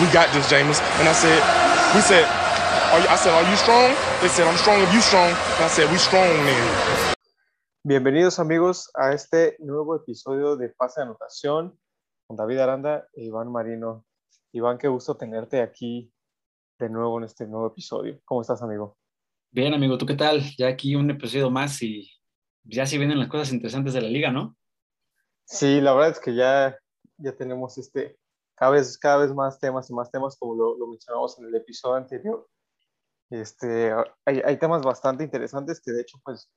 we got this, James. And I said, we said, are you, I said, are you strong? They said, I'm strong if you strong. And I said, we strong then. Bienvenidos amigos a este nuevo episodio de Pase de Anotación con David Aranda e Iván Marino. Iván, qué gusto tenerte aquí de nuevo en este nuevo episodio. ¿Cómo estás, amigo? Bien, amigo, ¿tú qué tal? Ya aquí un episodio más y ya sí vienen las cosas interesantes de la liga, ¿no? Sí, la verdad es que ya, ya tenemos este, cada vez, cada vez más temas y más temas, como lo, lo mencionamos en el episodio anterior. Este, hay, hay, temas bastante interesantes que de hecho pues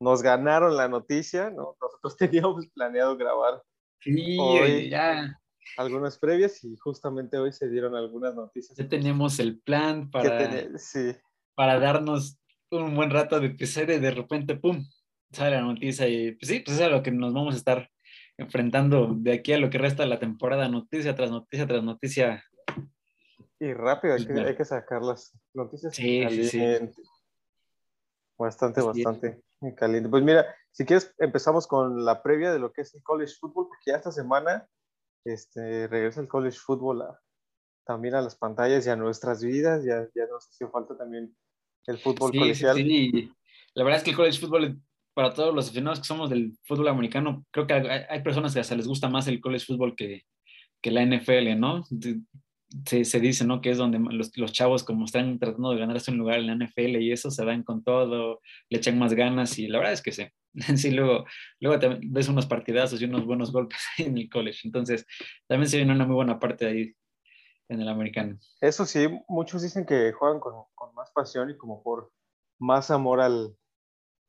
nos ganaron la noticia, ¿no? Nosotros teníamos planeado grabar sí, hoy ya. algunas previas y justamente hoy se dieron algunas noticias. Ya teníamos el plan para, ten... sí. para darnos un buen rato de episodio y de repente, ¡pum!, sale la noticia y pues sí, pues es a lo que nos vamos a estar enfrentando de aquí a lo que resta de la temporada, noticia tras noticia tras noticia. Y rápido, hay que, hay que sacar las noticias sí, caliente. Sí, sí. Bastante, bastante caliente. Pues mira, si quieres empezamos con la previa de lo que es el college football, porque ya esta semana este, regresa el college football a, también a las pantallas y a nuestras vidas, ya, ya nos hacía falta también el fútbol sí, colegial. Sí, la verdad es que el college football para todos los aficionados que somos del fútbol americano, creo que hay, personas que hasta les gusta más el college football que, que la NFL, ¿no? Se, se, dice, ¿no? Que es donde los, los, chavos como están tratando de ganarse un lugar en la NFL y eso se dan con todo, le echan más ganas y la verdad es que sí. sí luego, luego también ves unos partidazos y unos buenos golpes en el college. Entonces, también se viene una muy buena parte ahí en el americano. Eso sí, muchos dicen que juegan con, con más pasión y como por más amor al,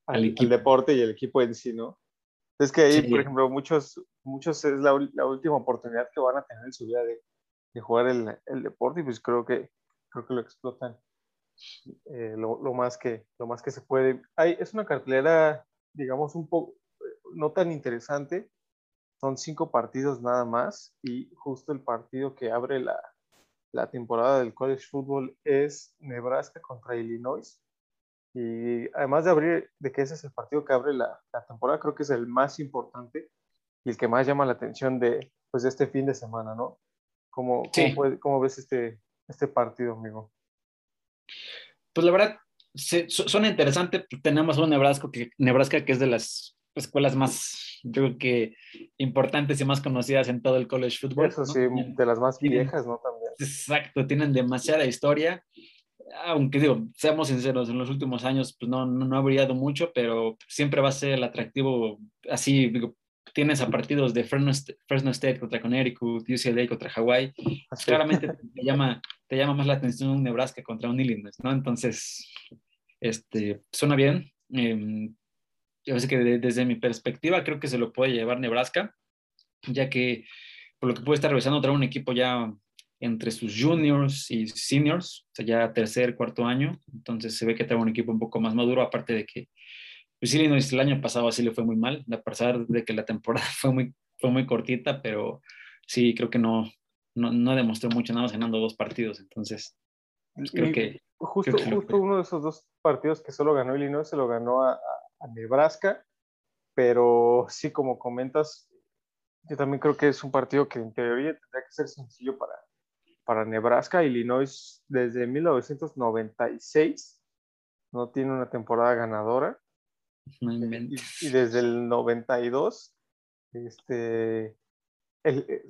al, al, deporte y el equipo en sí, ¿no? Es que ahí, sí. por ejemplo, muchos, muchos es la, la, última oportunidad que van a tener en su vida de, de jugar el, el, deporte y pues creo que, creo que lo explotan eh, lo, lo, más que, lo más que se puede. Hay, es una cartelera, digamos, un poco, no tan interesante. Son cinco partidos nada más y justo el partido que abre la, la temporada del college football es Nebraska contra Illinois. Y además de abrir, de que ese es el partido que abre la, la, temporada, creo que es el más importante y el que más llama la atención de, pues, de este fin de semana, ¿no? ¿Cómo, sí. cómo, cómo ves este, este partido, amigo? Pues la verdad, se, suena interesante. Tenemos un Nebraska que, Nebraska que es de las escuelas más, yo creo que importantes y más conocidas en todo el college football. Eso sí, ¿no? de las más viejas, ¿no? También. Exacto, tienen demasiada historia aunque digo, seamos sinceros, en los últimos años pues no, no, no, ha brillado mucho, pero siempre va a ser el atractivo, así, digo, tienes a partidos de Fresno, Fresno State contra Connecticut, UCLA contra Hawaii, pues claramente te llama, te llama más la atención un Nebraska contra un Illinois, ¿no? Entonces, este, suena bien. Eh, yo sé que de, desde mi perspectiva creo que se lo puede llevar Nebraska, ya que por lo que puede estar revisando trae un equipo ya entre sus juniors y seniors, o sea, ya tercer, cuarto año, entonces se ve que trae un equipo un poco más maduro, aparte de que pues Illinois el año pasado así le fue muy mal, a pesar de que la temporada fue muy, fue muy cortita, pero sí, creo que no, no, no demostró mucho nada ganando dos partidos, entonces pues creo que... Justo, creo que justo uno de esos dos partidos que solo ganó Illinois se lo ganó a, a Nebraska, pero sí, como comentas, yo también creo que es un partido que en teoría tendría que ser sencillo para, para Nebraska. Illinois desde 1996 no tiene una temporada ganadora. No y, y, desde el 92, este, el,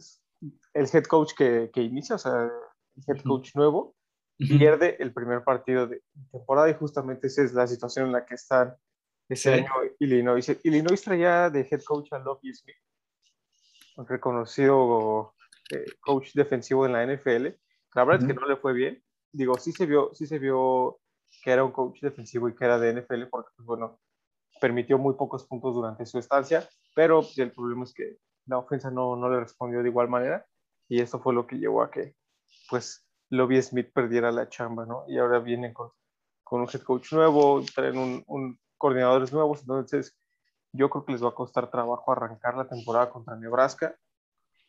el head coach que, que, inicia, o sea, el head coach nuevo, uh -huh. pierde el primer partido de temporada y justamente esa es la situación en la que están ese sí. año Illinois. Illinois traía de head coach a Lovie Smith, un reconocido eh, coach defensivo en la NFL. La verdad uh -huh. es que no le fue bien. Digo, sí se vio, sí se vio que era un coach defensivo y que era de NFL porque, pues, bueno, permitió muy pocos puntos durante su estancia, pero pues, el problema es que la ofensa no, no le respondió de igual manera y eso fue lo que llevó a que, pues, Lovie Smith perdiera la chamba, ¿no? Y ahora vienen con, con un head coach nuevo, traen un, un coordinadores nuevos, entonces yo creo que les va a costar trabajo arrancar la temporada contra Nebraska,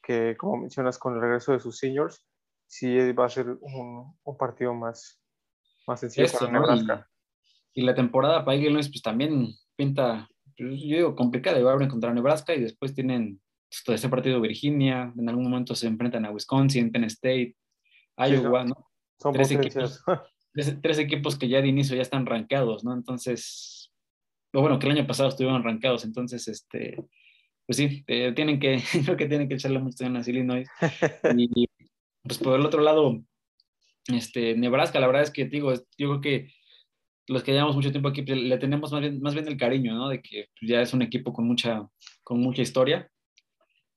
que como mencionas con el regreso de sus seniors, sí va a ser un, un partido más, más sencillo Eso, para. Nebraska. Y, y, la temporada para Illinois pues también pinta, pues, yo digo, complicada, va a abrir contra Nebraska y después tienen todo ese partido Virginia, en algún momento se enfrentan a Wisconsin, Penn State, Iowa, ¿no? Son tres equipos, tres, tres equipos que ya de inicio ya están rankeados, ¿no? Entonces, bueno, que el año pasado estuvieron rankeados, entonces, este, pues sí, eh, tienen que, creo que tienen que echarle mucho a Illinois. Y pues por el otro lado, este, Nebraska, la verdad es que digo, yo creo que los que llevamos mucho tiempo aquí pues, le tenemos más bien, más bien el cariño, ¿no? De que ya es un equipo con mucha, con mucha historia.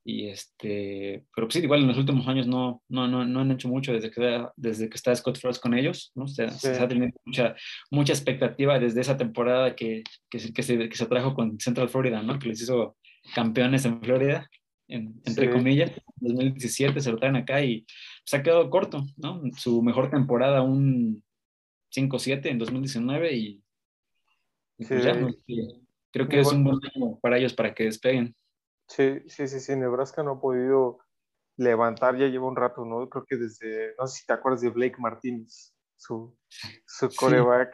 Y este, pero pues sí, igual en los últimos años no, no, no, no han hecho mucho desde que, desde que está Scott Frost con ellos, ¿no? Se, Sí. se ha tenido mucha, mucha expectativa desde esa temporada que, que, se, que, se, que se trajo con Central Florida, ¿no? Que les hizo campeones en Florida, en- entre Sí. comillas. En 2017 se lo traen acá y se ha quedado corto, ¿no? Su mejor temporada, un 5-7 en 2019 y, y pues creo que es un buen año para ellos para que despeguen. Sí, sí, sí, sí, Nebraska no ha podido levantar, ya lleva un rato, ¿no? Creo que desde, no sé si te acuerdas de Blake Martínez, su, su coreback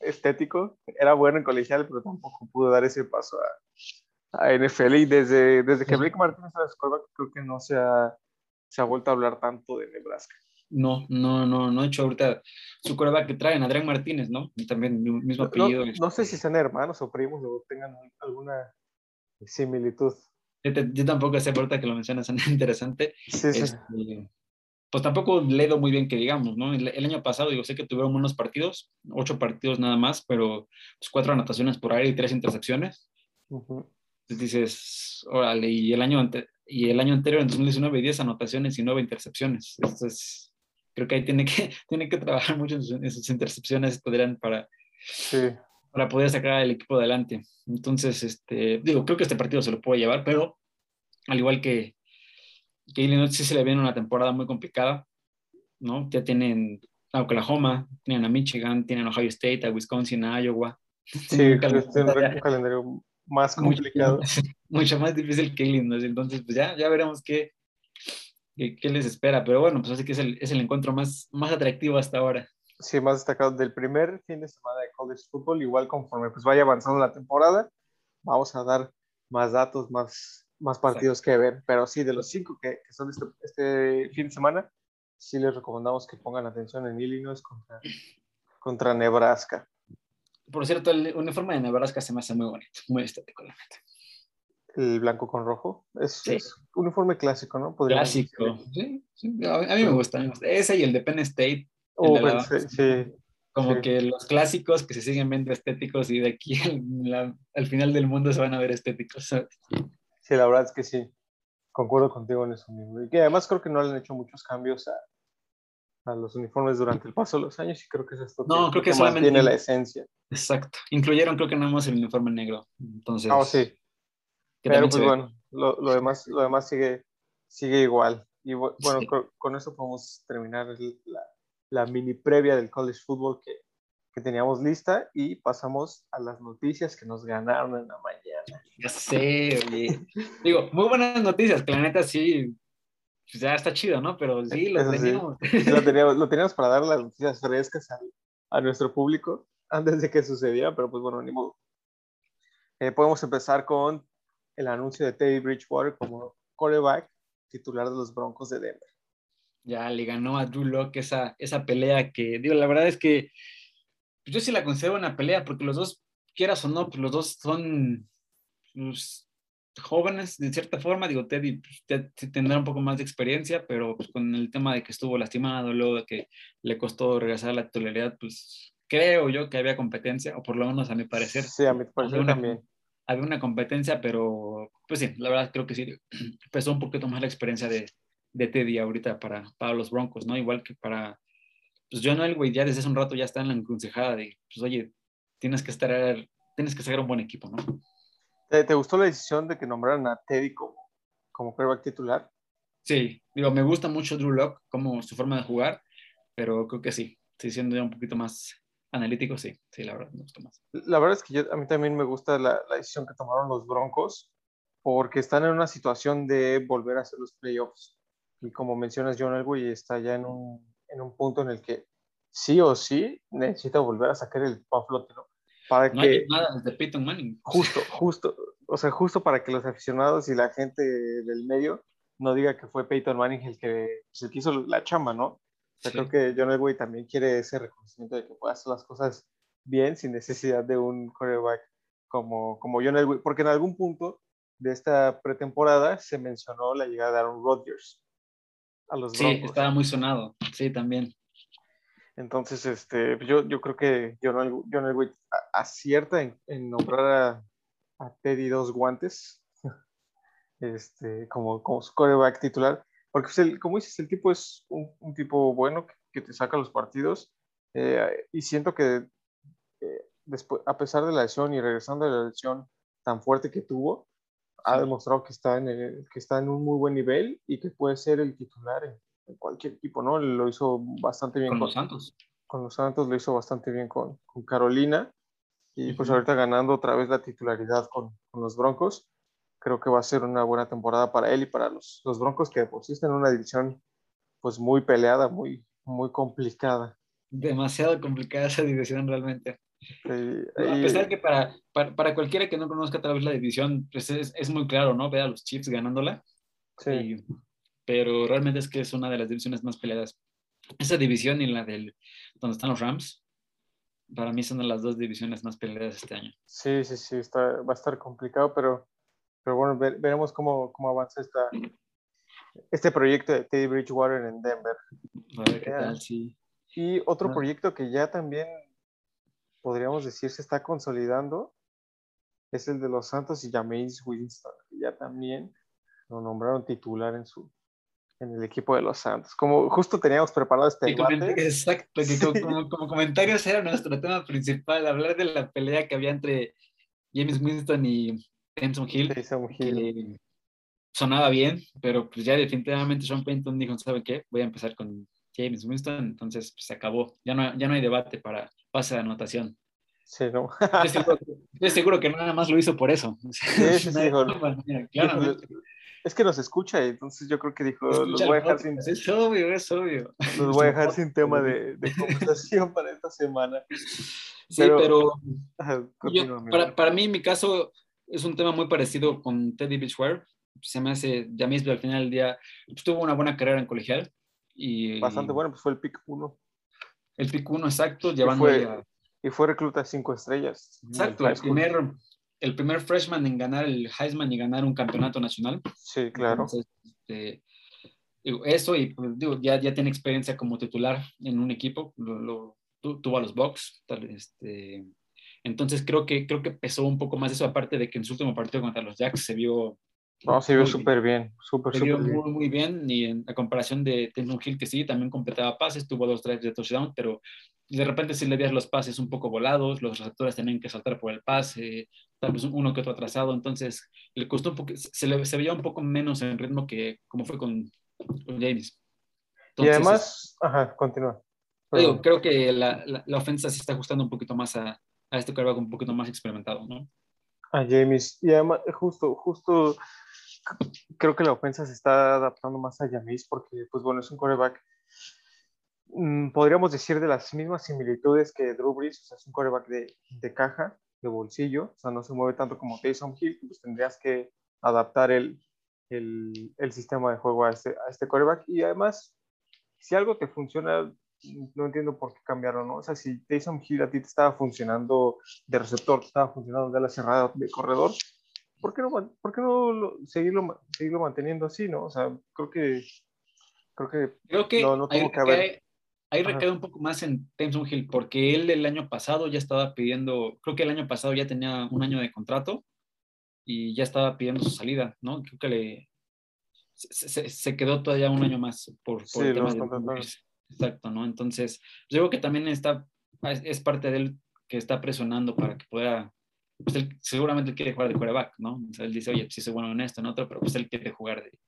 estético, era bueno en colegial, pero tampoco pudo dar ese paso a, a NFL y desde, desde que. Blake Martínez su coreback, creo que no se ha, se ha vuelto a hablar tanto de Nebraska. No, no, no, no he hecho ahorita su coreback que traen, Adrián Martínez, ¿no? Y también mi- mismo No, apellido. no sé si este, sean hermanos o primos o tengan alguna similitud. Yo, te- yo tampoco sé, ahorita que lo mencionas, es interesante. Sí, sí. Este, pues tampoco le ido muy bien que digamos, ¿no? El, el año pasado, digo, sé que tuvieron unos partidos, ocho partidos nada más, pero pues, cuatro anotaciones por aire y tres intercepciones. Ujú. Entonces dices, órale, y el año, ante- y el año anterior, en 2019, 10 anotaciones y nueve intercepciones. Entonces, creo que ahí tiene que, tiene que trabajar mucho en sus, en sus intercepciones, podrían para, Sí, para poder sacar al equipo adelante. Entonces, este, digo, creo que este partido se lo puede llevar, pero al igual que, que Illinois sí se le viene una temporada muy complicada, ¿no? Ya tienen a Oklahoma, tienen a Michigan, tienen a Ohio State, a Wisconsin, a Iowa. sí, un un calendario más mucho- complicado. Mucho más difícil que Illinois. Entonces, pues ya, ya veremos qué, qué, qué les espera. Pero bueno, pues así que es el, es el encuentro más, más atractivo hasta ahora. sí, más destacado del primer fin de semana de college football, igual conforme pues vaya avanzando la temporada, vamos a dar más datos, más, más partidos que ver, pero sí, de los cinco que, que son este, este fin de semana, sí les recomendamos que pongan atención en Illinois contra, contra Nebraska. Por cierto, el uniforme de Nebraska se me hace muy bonito, muy estético, la neta. El blanco con rojo, es, Sí. es uniforme clásico, ¿no? Podríamos Clásico. Sí, sí, a, mí me gusta, me gusta. Ese y el de Penn State, Oh, la- sí, como que los clásicos que se siguen viendo estéticos y de aquí al, la- al final del mundo se van a ver estéticos. ¿sabes? sí, la verdad es que sí, concuerdo contigo en eso mismo. Y que además creo que no le han hecho muchos cambios a, a los uniformes durante el paso de los años y creo que es esto No, creo que mantiene solamente- la esencia. Exacto. Incluyeron creo que nada más el uniforme negro. Entonces, Ah, sí, que pero pues bueno, lo, lo demás, lo demás sigue, sigue igual. Y bu- bueno, Sí. co- con, eso podemos terminar el- la, la mini previa del college football que, que teníamos lista y pasamos a las noticias que nos ganaron en la mañana. Ya sé, oye. Digo, muy buenas noticias, que la neta sí, pues ya está chido, ¿no? Pero sí, lo Eso teníamos. Sí, lo, teníamos, lo teníamos para dar las noticias frescas al- a, nuestro público antes de que sucediera, pero pues bueno, ni modo. Eh, podemos empezar con el anuncio de Teddy Bridgewater como quarterback titular de los Broncos de Denver. Ya le ganó a Drew Locke esa, esa pelea que, digo, la verdad es que pues, yo sí la considero una pelea, porque los dos, quieras o no, pues los dos son pues, jóvenes de cierta forma. Digo, Teddy pues, tendrá un poco más de experiencia, pero pues, con el tema de que estuvo lastimado, luego de que le costó regresar a la titularidad, pues creo yo que había competencia, o por lo menos a mi parecer. Sí, a mi parecer Había una- también. había una competencia, pero pues sí, la verdad creo que sí, pesó un poquito más la experiencia de, de Teddy ahorita para, para los Broncos, ¿no? Igual que para, pues John Elway ya desde hace un rato ya está en la encrucijada de, pues oye, tienes que estar, tienes que ser un buen equipo, ¿no? ¿Te, te gustó la decisión de que nombraran a Teddy como, como quarterback titular? Sí, digo, me gusta mucho Drew Lock como su forma de jugar, pero creo que sí, estoy siendo ya un poquito más analítico, sí, sí, la verdad me gusta más. La verdad es que yo- a mí también me gusta la, la decisión que tomaron los Broncos porque están en una situación de volver a hacer los playoffs. Y como mencionas, John Elway está ya en un, en un punto en el que sí o sí necesita volver a sacar el ¿no? Para No que hay nada desde Peyton Manning. justo, justo, o sea, justo para que los aficionados y la gente del medio no diga que fue Peyton Manning el que, pues, el que hizo la chamba, ¿no? O sea, creo que John Elway también quiere ese reconocimiento de que puede hacer las cosas bien sin necesidad de un quarterback como, como John Elway, porque en algún punto de esta pretemporada se mencionó la llegada de Aaron Rodgers a los Broncos. Sí, estaba muy sonado, sí, también. Entonces, este, yo, yo creo que John, John Elway acierta en, en nombrar a, a, Teddy dos guantes este, como, como su quarterback titular, porque pues, el, como dices, el tipo es un, un tipo bueno que, que, te saca los partidos eh, y siento que eh, después, a pesar de la lesión y regresando de la lesión tan fuerte que tuvo, ha demostrado que está, en el, que está en un muy buen nivel y que puede ser el titular en, en cualquier equipo, ¿no? Lo hizo bastante bien con, con, los Santos. Con los Santos lo hizo bastante bien con, con Carolina y pues ahorita ganando otra vez la titularidad con, con, los Broncos. Creo que va a ser una buena temporada para él y para los, los Broncos que sí están en una división pues muy peleada, muy, muy complicada. Demasiado complicada esa división realmente. Sí, a pesar que para, para, para, cualquiera que no conozca tal vez la división, pues es, es muy claro, ¿no? Ve a los Chiefs ganándola. Sí. Y pero realmente es que es una de las divisiones más peleadas. Esa división y la del donde están los Rams, para mí son de las dos divisiones más peleadas este año. Sí, sí, sí, está, va a estar complicado, pero, pero bueno, ver, veremos cómo, cómo avanza esta, este proyecto de Teddy Bridgewater en Denver. A ver qué tal, sí. Y otro ah. proyecto que ya también podríamos decir se está consolidando es el de los Santos y Jameis Winston, que ya también lo nombraron titular en su, en el equipo de los Santos. Como justo teníamos preparado este debate. Exacto, que como, como, comentarios era nuestro tema principal, hablar de la pelea que había entre James Winston y Taysom Hill. Hill. sonaba bien, pero pues ya definitivamente Sean Payton dijo, ¿saben qué? Voy a empezar con James Winston, entonces pues, se acabó. Ya no, ya no hay debate para pase de anotación. Sí, no. estoy, seguro, que nada más lo hizo por eso. Sí, sí, sí, es que nos escucha, entonces yo creo que dijo, los voy a dejar sin... Es obvio, es obvio. Los voy a dejar sin tema de, de conversación para esta semana. Sí, pero, yo, para, para, mí, mi caso es un tema muy parecido con Teddy Beachwear. Se me hace, ya mismo al final del día, pues, tuvo una buena carrera en colegial. Y, Bastante bueno, pues fue el pick 1. El pick 1, exacto, llevando... Y fue, y fue recluta cinco estrellas. Exacto, el primer el primer freshman en ganar el Heisman y ganar un campeonato nacional. Sí, claro. Entonces, este, eso y pues, digo, ya, ya tiene experiencia como titular en un equipo, lo, lo, tuvo a los Bucks, este, entonces creo que, creo que pesó un poco más eso, aparte de que en su último partido contra los Jacks se vio... No, se vio súper bien, súper, súper bien. Muy, muy bien, y en la comparación de Taysom Hill, que sí, también completaba pases, tuvo dos drives de touchdown, pero de repente si le veías los pases un poco volados, los receptores tenían que saltar por el pase, tal vez uno que otro atrasado, entonces le costó un poco, se, le, se veía un poco menos en ritmo que como fue con, con James. Entonces, y además, ajá, continúa. Digo, creo que la, la, la, ofensa se está ajustando un poquito más a, a este quarterback un poquito más experimentado, ¿no? A James, y además, justo, justo, creo que la ofensa se está adaptando más a James porque, pues bueno, es un quarterback Mm, podríamos decir de las mismas similitudes que Drew Brees, o sea, es un coreback de, de, caja, de bolsillo, o sea, no se mueve tanto como Taysom Hill, pues tendrías que adaptar el, el, el sistema de juego a este, a este coreback. Y además, si algo te funciona, no entiendo por qué cambiaron, ¿no? O sea, si Taysom Hill a ti te estaba funcionando de receptor, te estaba funcionando de la cerrada de corredor, ¿por qué no, por qué no lo, seguirlo, seguirlo manteniendo así, no? O sea, creo que creo que, creo que no, no tuvo que haber Ahí recae un poco más en Taysom Hill, porque él el año pasado ya estaba pidiendo, creo que el año pasado ya tenía un año de contrato y ya estaba pidiendo su salida, ¿no? Creo que le, se, se quedó todavía un año más por, por el tema de... Exacto, ¿no? Entonces, yo creo que también está, es parte de él que está presionando para que pueda, pues él seguramente quiere jugar de quarterback, ¿no? O sea, él dice, oye, sí soy bueno en esto, en otro, pero pues él quiere jugar de,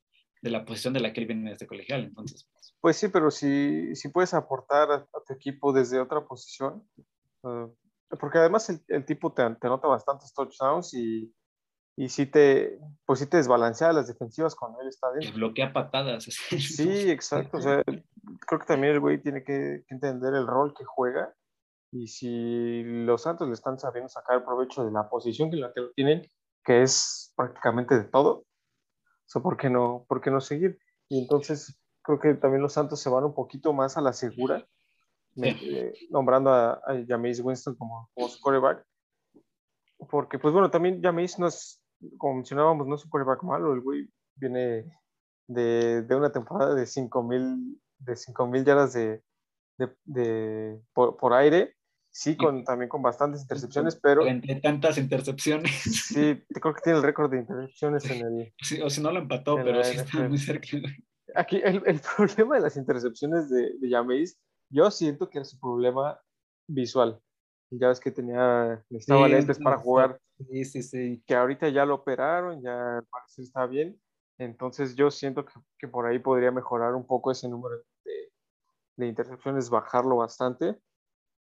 de la posición de la que él viene desde colegial, entonces. Pues. pues sí, pero si, si puedes aportar a, tu equipo desde otra posición, uh, porque además el, el tipo te, te, anota bastantes touchdowns y, y sí te, pues sí te desbalancea las defensivas cuando él está dentro. bloquea patadas. Sí, exacto. O sea, creo que también el güey tiene que, que entender el rol que juega y si los Santos le están sabiendo sacar provecho de la posición que la que lo tienen, que es prácticamente de todo, sea, ¿por qué no, por qué no seguir? Y entonces creo que también los Santos se van un poquito más a la segura, eh, nombrando a, a Jameis Winston como, como su quarterback. Porque, pues bueno, también Jameis no es, como mencionábamos, no es un quarterback malo, el güey viene de, de una temporada de 5.000 de 5.000 yardas de, de, de por, por, aire, sí, con, también con bastantes intercepciones, pero... Entre tantas intercepciones. Sí, creo que tiene el récord de intercepciones en el... Sí, o si no lo empató, pero sí está muy cerca. Aquí el, el, problema de las intercepciones de, de Jameis, yo siento que era su problema visual. Ya ves que tenía, necesitaba sí, lentes para jugar. Sí, sí, sí. Que ahorita ya lo operaron, ya parece está bien. Entonces yo siento que, que, por ahí podría mejorar un poco ese número de, intercepciones, bajarlo bastante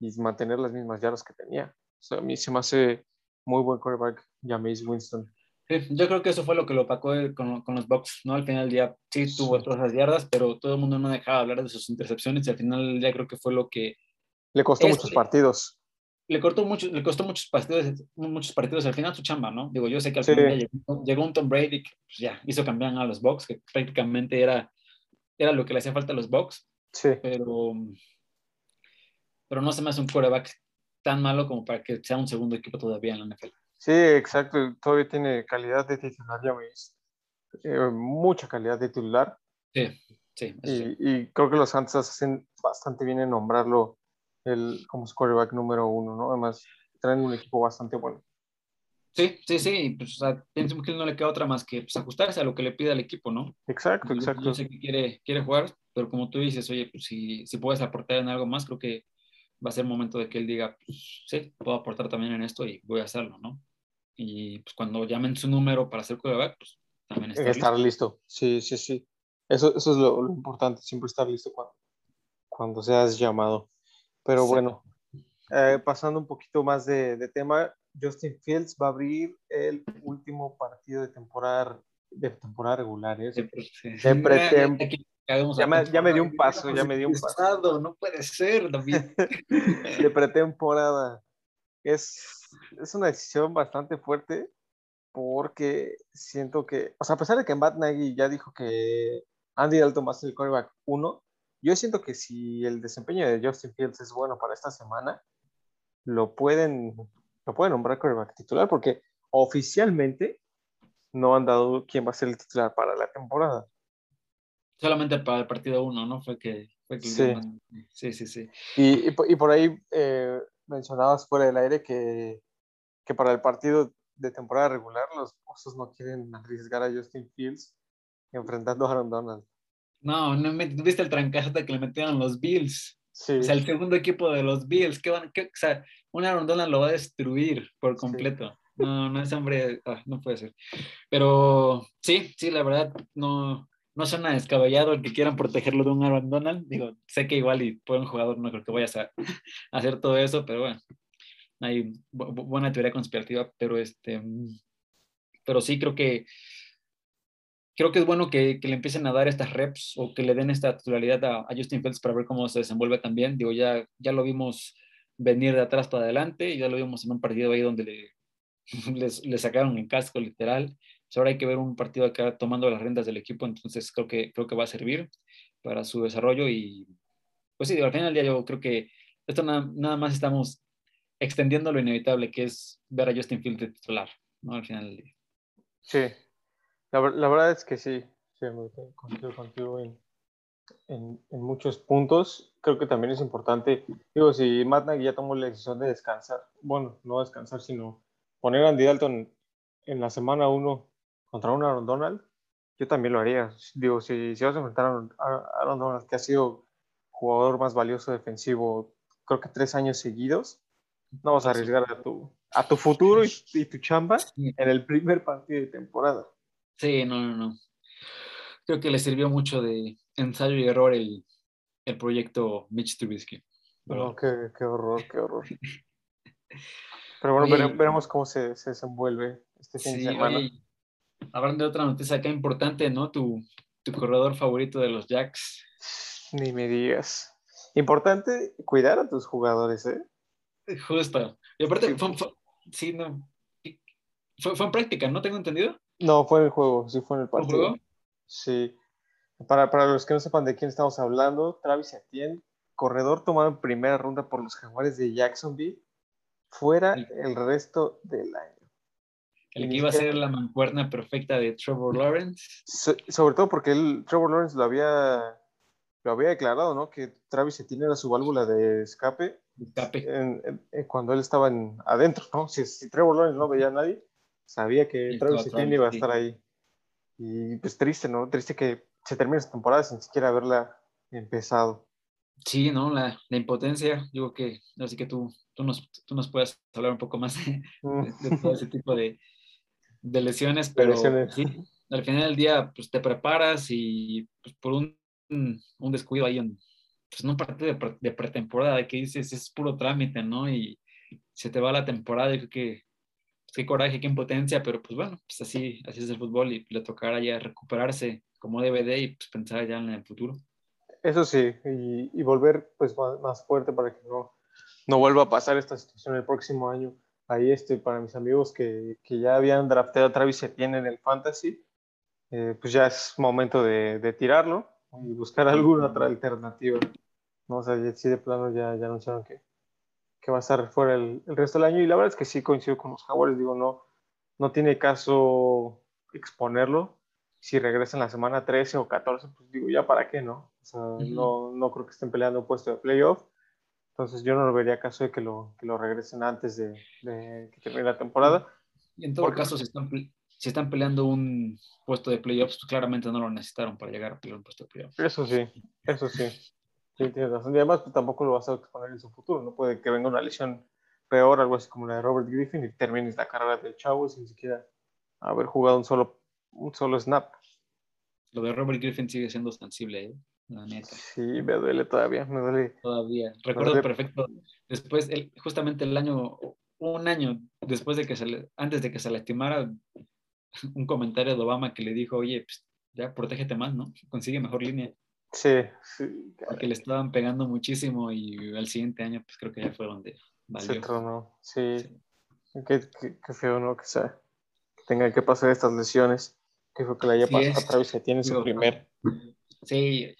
y mantener las mismas yardas que tenía. O sea, a mí se me hace muy buen quarterback Jameis Winston. Sí, yo creo que eso fue lo que lo opacó con, con, los Bucks, ¿no? Al final del día sí tuvo sí. todas las yardas, pero todo el mundo no dejaba hablar de sus intercepciones y al final del día creo que fue lo que... Le costó este, muchos partidos. Le, cortó mucho, le costó muchos partidos, muchos partidos, al final su chamba, ¿no? Digo, yo sé que al sí. final llegó, llegó, un Tom Brady que pues, ya hizo campeón a los Bucks, que prácticamente era, era lo que le hacía falta a los Bucks, sí. pero, pero no se me hace un quarterback tan malo como para que sea un segundo equipo todavía en la NFL. Sí, exacto. Todavía tiene calidad de titular, ya veis. Eh, mucha calidad de titular. Sí, sí. Y, y, creo que los Santos hacen bastante bien en nombrarlo el, como quarterback número uno, ¿no? Además, traen un equipo bastante bueno. Sí, sí, sí. Pues, o sea, pienso que no le queda otra más que pues, ajustarse a lo que le pide al equipo, ¿no? Exacto, exacto. Yo, yo sé que quiere, quiere jugar, pero como tú dices, oye, pues si, si puedes aportar en algo más, creo que va a ser momento de que él diga, pues sí, puedo aportar también en esto y voy a hacerlo, ¿no? y pues cuando llamen su número para hacer quarterback, pues también estar, estar listo. listo. Sí, sí, sí. Eso, eso es lo, lo, importante, siempre estar listo cuando, cuando seas llamado. Pero sí. bueno, eh, pasando un poquito más de, de, tema, Justin Fields va a abrir el último partido de temporada, de temporada regular, ¿eh? de, sí. de. Ya me, ya me dio un paso, ya me dio un paso. No puede ser, David. de pretemporada. Es, es una decisión bastante fuerte porque siento que, o sea, a pesar de que Matt Nagy ya dijo que Andy Dalton va a ser el quarterback 1, yo siento que si el desempeño de Justin Fields es bueno para esta semana, lo pueden, lo pueden nombrar quarterback titular porque oficialmente no han dado quién va a ser el titular para la temporada. Solamente para el partido 1, ¿no? Fue que... Fue que sí. Sí, sí, sí. Y, y, y por ahí eh, mencionabas fuera del aire que, que para el partido de temporada regular los Osos no quieren arriesgar a Justin Fields enfrentando a Aaron Donald. No, no me, viste el trancazo que le metieron los Bills. Sí. O sea, el segundo equipo de los Bills, ¿qué van, qué, o sea, un Aaron Donald lo va a destruir por completo. Sí. No, no es hambre, ah, no puede ser. Pero sí, sí, la verdad, no, no suena descabellado el que quieran protegerlo de un Aaron Donald. Digo, sé que igual y por un jugador no creo que vayas a, hacer todo eso, pero bueno, hay bu buena teoría conspirativa, pero este, pero sí creo que creo que es bueno que, que, le empiecen a dar estas reps o que le den esta titularidad a, a, Justin Fields para ver cómo se desenvuelve también. Digo, ya, ya lo vimos venir de atrás para adelante ya lo vimos en un partido ahí donde le, le, le sacaron el casco literal. Ahora hay que ver un partido acá tomando las rentas del equipo, entonces creo que, creo que va a servir para su desarrollo y pues sí, al final del día yo creo que esto nada, nada más estamos extendiendo lo inevitable que es ver a Justin Fields de titular, ¿no? Al final del día. Sí, la, la verdad es que sí, sí, contigo, contigo en, en, en, muchos puntos. Creo que también es importante, digo, si Matt Nagy ya tomó la decisión de descansar, bueno, no descansar, sino poner a Andy Dalton en la semana 1 contra un Aaron Donald, yo también lo haría. Digo, si, si vas a enfrentar a Aaron Donald, que ha sido jugador más valioso defensivo, creo que tres años seguidos, no vas a arriesgar a tu, a tu futuro y, y tu chamba en el primer partido de temporada. Sí, no, no, no. Creo que le sirvió mucho de ensayo y error el, el proyecto Mitch Trubisky. No, qué, qué, horror, qué horror. Pero bueno, veremos cómo se, se, desenvuelve este fin sí, de semana. Oye, hablando de otra noticia acá importante, ¿no? Tu, tu corredor favorito de los Jacks. Ni me digas. Importante cuidar a tus jugadores, ¿eh? Justo. Y aparte, fue, fue, sí, no. Fue, fue, en práctica, ¿no? Tengo entendido. No, fue en el juego, sí fue en el partido. Sí. Para, para, los que no sepan de quién estamos hablando, Travis Etienne, corredor tomado en primera ronda por los Jaguares de Jacksonville, fuera el, resto del año. El que iba a ser la mancuerna perfecta de Trevor Lawrence. sobre todo porque él, Trevor Lawrence lo había, lo había declarado, ¿no? Que Travis Etienne era su válvula de escape. cuando él estaba en, adentro, ¿no? Si, si, Trevor Lawrence no veía a nadie, sabía que Travis Etienne iba a estar ahí. Y pues triste, ¿no? Triste que se termine esta temporada sin siquiera haberla empezado. Sí, ¿no? La, la impotencia, digo que, así que tú, tú, nos, tú nos puedes hablar un poco más de, mm. todo ese tipo de, de lesiones, pero sí, al final del día, pues te preparas y pues, por un, un descuido ahí en, pues, un partido de, de, pretemporada que dices, es puro trámite, ¿no? Y se te va la temporada y creo que pues, qué coraje, qué impotencia, pero pues bueno, pues así, así es el fútbol y le tocará ya recuperarse como DVD y pues pensar ya en el futuro. Eso sí, y, volver pues más, fuerte para que no, no vuelva a pasar esta situación el próximo año. Ahí este, para mis amigos que, que ya habían drafteado a Travis Etienne en el Fantasy, eh, pues ya es momento de, de, tirarlo y buscar alguna otra alternativa. No, o sea, si de plano ya, ya anunciaron que, que va a estar fuera el, el, resto del año y la verdad es que sí coincido con los Jaguares, digo, no, no tiene caso exponerlo si regresa en la semana 13 o 14, pues digo, ya para qué, ¿no? O sea, no, no creo que estén peleando un puesto de playoff. Entonces yo no lo vería caso de que lo, que lo regresen antes de, de que termine la temporada. Y en todo caso, si están, si están peleando un puesto de playoffs, pues claramente no lo necesitaron para llegar a pelear un puesto de playoffs. Eso sí, eso sí. Sí, tienes razón. Y además, pues, tampoco lo vas a exponer en su futuro. No puede que venga una lesión peor, algo así como la de Robert Griffin, y termines la carrera del chavo sin siquiera haber jugado un solo un solo snap. Lo de Robert Griffin sigue siendo sensible, ¿eh? La neta. Sí, me duele todavía, me duele. Todavía. Recuerdo perfecto. Después, justamente el año, un año después de que se le, antes de que se lastimara, un comentario de Obama que le dijo, oye, pues, ya protégete más, ¿no? Consigue mejor línea. Sí, sí. Porque le estaban pegando muchísimo y al siguiente año, pues creo que ya fue donde valió. Se tronó, sí. Qué, qué, feo, ¿no? Que sea, que tengan que pasar estas lesiones que fue que la haya pasado a Travis tiene su primer. Sí,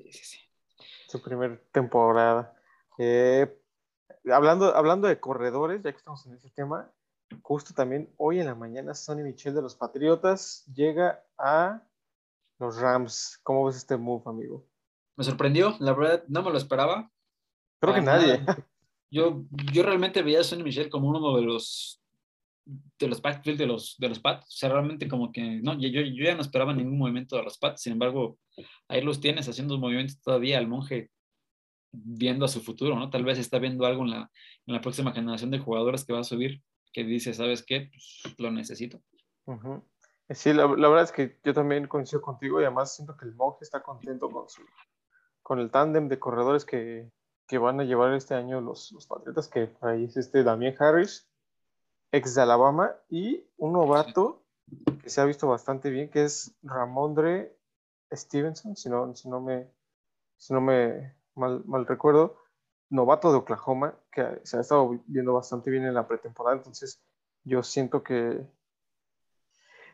sí, sí, Su primer temporada. Eh, hablando, hablando de corredores, ya que estamos en ese tema, justo también hoy en la mañana Sonny Michel de los Patriotas llega a los Rams. ¿Cómo ves este move, amigo? Me sorprendió, la verdad, no me lo esperaba. Creo que nadie. Yo, yo realmente veía a Sonny Michel como uno de los de los backfield de los, de los Pats. O sea, realmente como que, no, yo, yo ya no esperaba ningún movimiento de los Pats. Sin embargo, ahí los tienes haciendo movimientos todavía al monje viendo a su futuro, ¿no? Tal vez está viendo algo en la, en la próxima generación de jugadores que va a subir que dice, ¿sabes qué? Pues, lo necesito. Sí, la, la, verdad es que yo también coincido contigo y además siento que el monje está contento con, su, con el tándem de corredores que, que, van a llevar este año los, los Patriotas, que ahí es este Damien Harris, ex de Alabama, y un novato que se ha visto bastante bien, que es Ramondre Stevenson, si no, si no me, si no me mal, mal recuerdo, novato de Oklahoma, que se ha estado viendo bastante bien en la pretemporada, entonces yo siento que,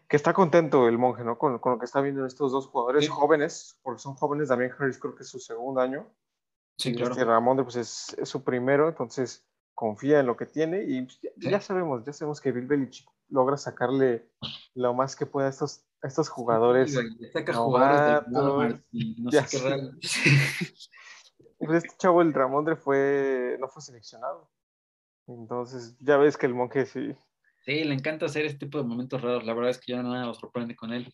que está contento el monje, ¿no? Con, con lo que está viendo estos dos jugadores jóvenes, porque son jóvenes, también Harris creo que es su segundo año. Sí, claro. Este Ramondre pues es, es, su primero, entonces confía en lo que tiene y pues, ya, sabemos, ya sabemos que Bill Belichick logra sacarle lo más que pueda a estos, estos jugadores. saca jugadores no sé qué Pues este chavo, el Ramondre, fue, no fue seleccionado. Entonces, ya ves que el monje sí. Sí, le encanta hacer este tipo de momentos raros. La verdad es que ya nada nos sorprende con él.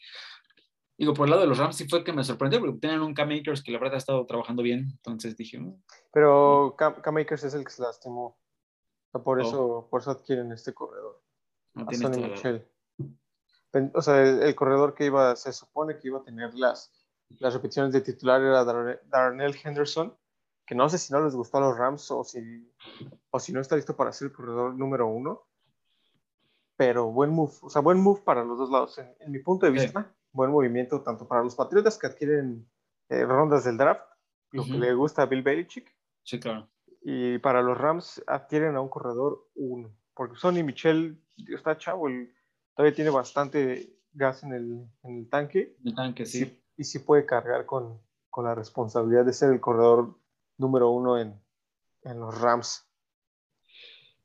Digo, por el lado de los Rams sí fue que me sorprendió, porque tienen un Cam Akers que la verdad ha estado trabajando bien. Entonces dije. Mm". Pero Cam, Cam Akers es el que se lastimó por, oh. eso, por eso adquieren este corredor. No Michel. O sea, el, corredor que iba, se supone que iba a tener las, las repeticiones de titular era Darnell Henderson, que no sé si no les gustó a los Rams o si, o si no está listo para ser el corredor número uno. Pero buen move, o sea, buen move para los dos lados. En, mi punto de vista, buen movimiento tanto para los Patriotas que adquieren eh, rondas del draft, lo que le gusta a Bill Belichick. Sí, claro y para los Rams adquieren a un corredor uno, porque Sonny Michel está chavo, todavía tiene bastante, gas en el, en el tanque. El tanque, sí. Y sí puede cargar con, con, la responsabilidad de ser el corredor número uno en, en, los Rams.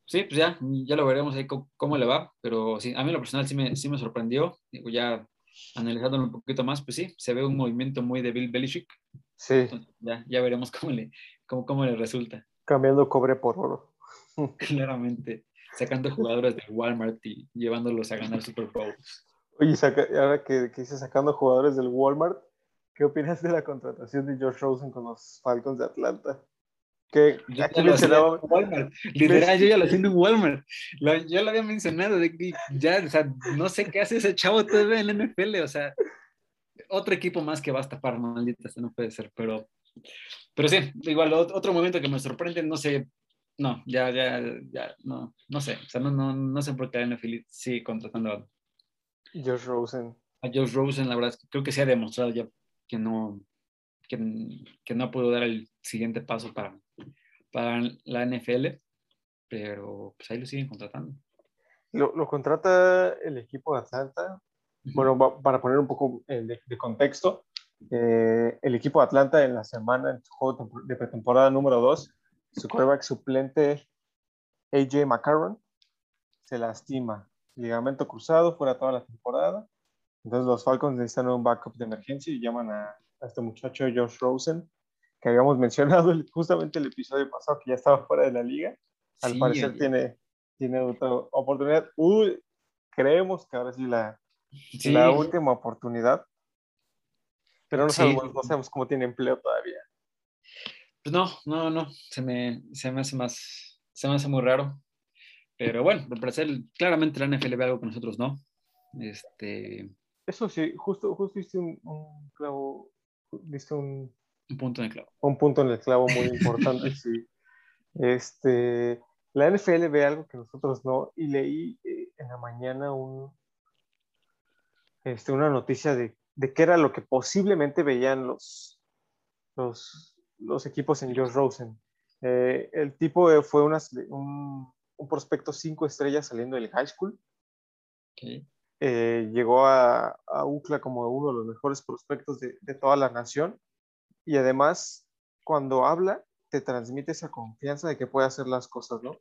Sí, pues ya, ya lo veremos ahí cómo, le va, pero sí, a mí lo personal sí me, sí me sorprendió. Digo, ya analizándolo un poquito más, pues sí, se ve un movimiento muy de Bill Belichick. Sí. ya, ya veremos cómo le, cómo, cómo le resulta. Cambiando cobre por oro. Claramente sacando jugadores de Walmart y llevándolos a ganar Super Bowls. Oye, ahora que, que dices sacando jugadores del Walmart, ¿qué opinas de la contratación de George Rosen con los Falcons de Atlanta? Que yo ya mencionaba... Walmart. Literal, yo ya lo haciendo en Walmart. Lo, yo lo había mencionado, de que ya, o sea, no sé qué hace ese chavo todavía en la NFL, o sea, otro equipo más que va a tapar, maldita, no puede ser, pero, pero sí, igual, otro momento que me sorprende, no sé, no, ya, ya, ya, no, no sé. O sea, no, no, no sé por qué la NFL sigue contratando a Josh Rosen. A Josh Rosen, la verdad, creo que se ha demostrado ya que no, que, que no pudo dar el siguiente paso para, para la NFL, pero pues ahí lo siguen contratando. Lo, lo contrata el equipo de Atlanta. Bueno, para poner un poco de, de contexto, eh, el equipo de Atlanta en la semana, en su juego de pretemporada número 2, su quarterback suplente AJ McCarron se lastima, ligamento cruzado fuera toda la temporada. Entonces los Falcons necesitan un backup de emergencia y llaman a, este muchacho Josh Rosen, que habíamos mencionado justamente el episodio pasado que ya estaba fuera de la liga. Al parecer tiene, tiene otra oportunidad. Uy, creemos que ahora sí la, la última oportunidad. Pero no sabemos, no sabemos cómo tiene empleo todavía. Pues no, no, no, se me, se me hace más, se me hace muy raro. Pero bueno, por parecer, claramente la NFL ve algo que nosotros no. Este... Eso sí, justo, justo viste un, clavo, viste un... Un punto en el clavo. Un punto en el clavo muy importante, sí. Este, la NFL ve algo que nosotros no, y leí eh, en la mañana un, este, una noticia de, de qué era lo que posiblemente veían los, los los equipos en Josh Rosen. Eh, el tipo fue un, prospecto cinco estrellas saliendo del high school. Eh, llegó a, a, UCLA como uno de los mejores prospectos de, toda la nación. Y además, cuando habla, te transmite esa confianza de que puede hacer las cosas, ¿no?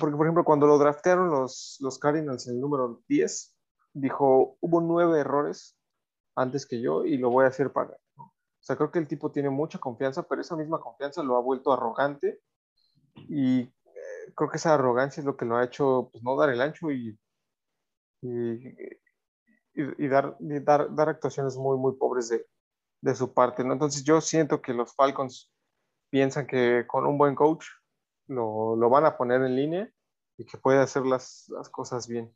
Porque, por ejemplo, cuando lo draftearon los, los Cardinals en el número 10, dijo, hubo nueve errores antes que yo y lo voy a hacer para, o sea, creo que el tipo tiene mucha confianza, pero esa misma confianza lo ha vuelto arrogante y eh, creo que esa arrogancia es lo que lo ha hecho pues, no dar el ancho y, y, dar, dar, dar, actuaciones muy, muy pobres de, de su parte. ¿no? Entonces yo siento que los Falcons piensan que con un buen coach lo, lo van a poner en línea y que puede hacer las, las cosas bien.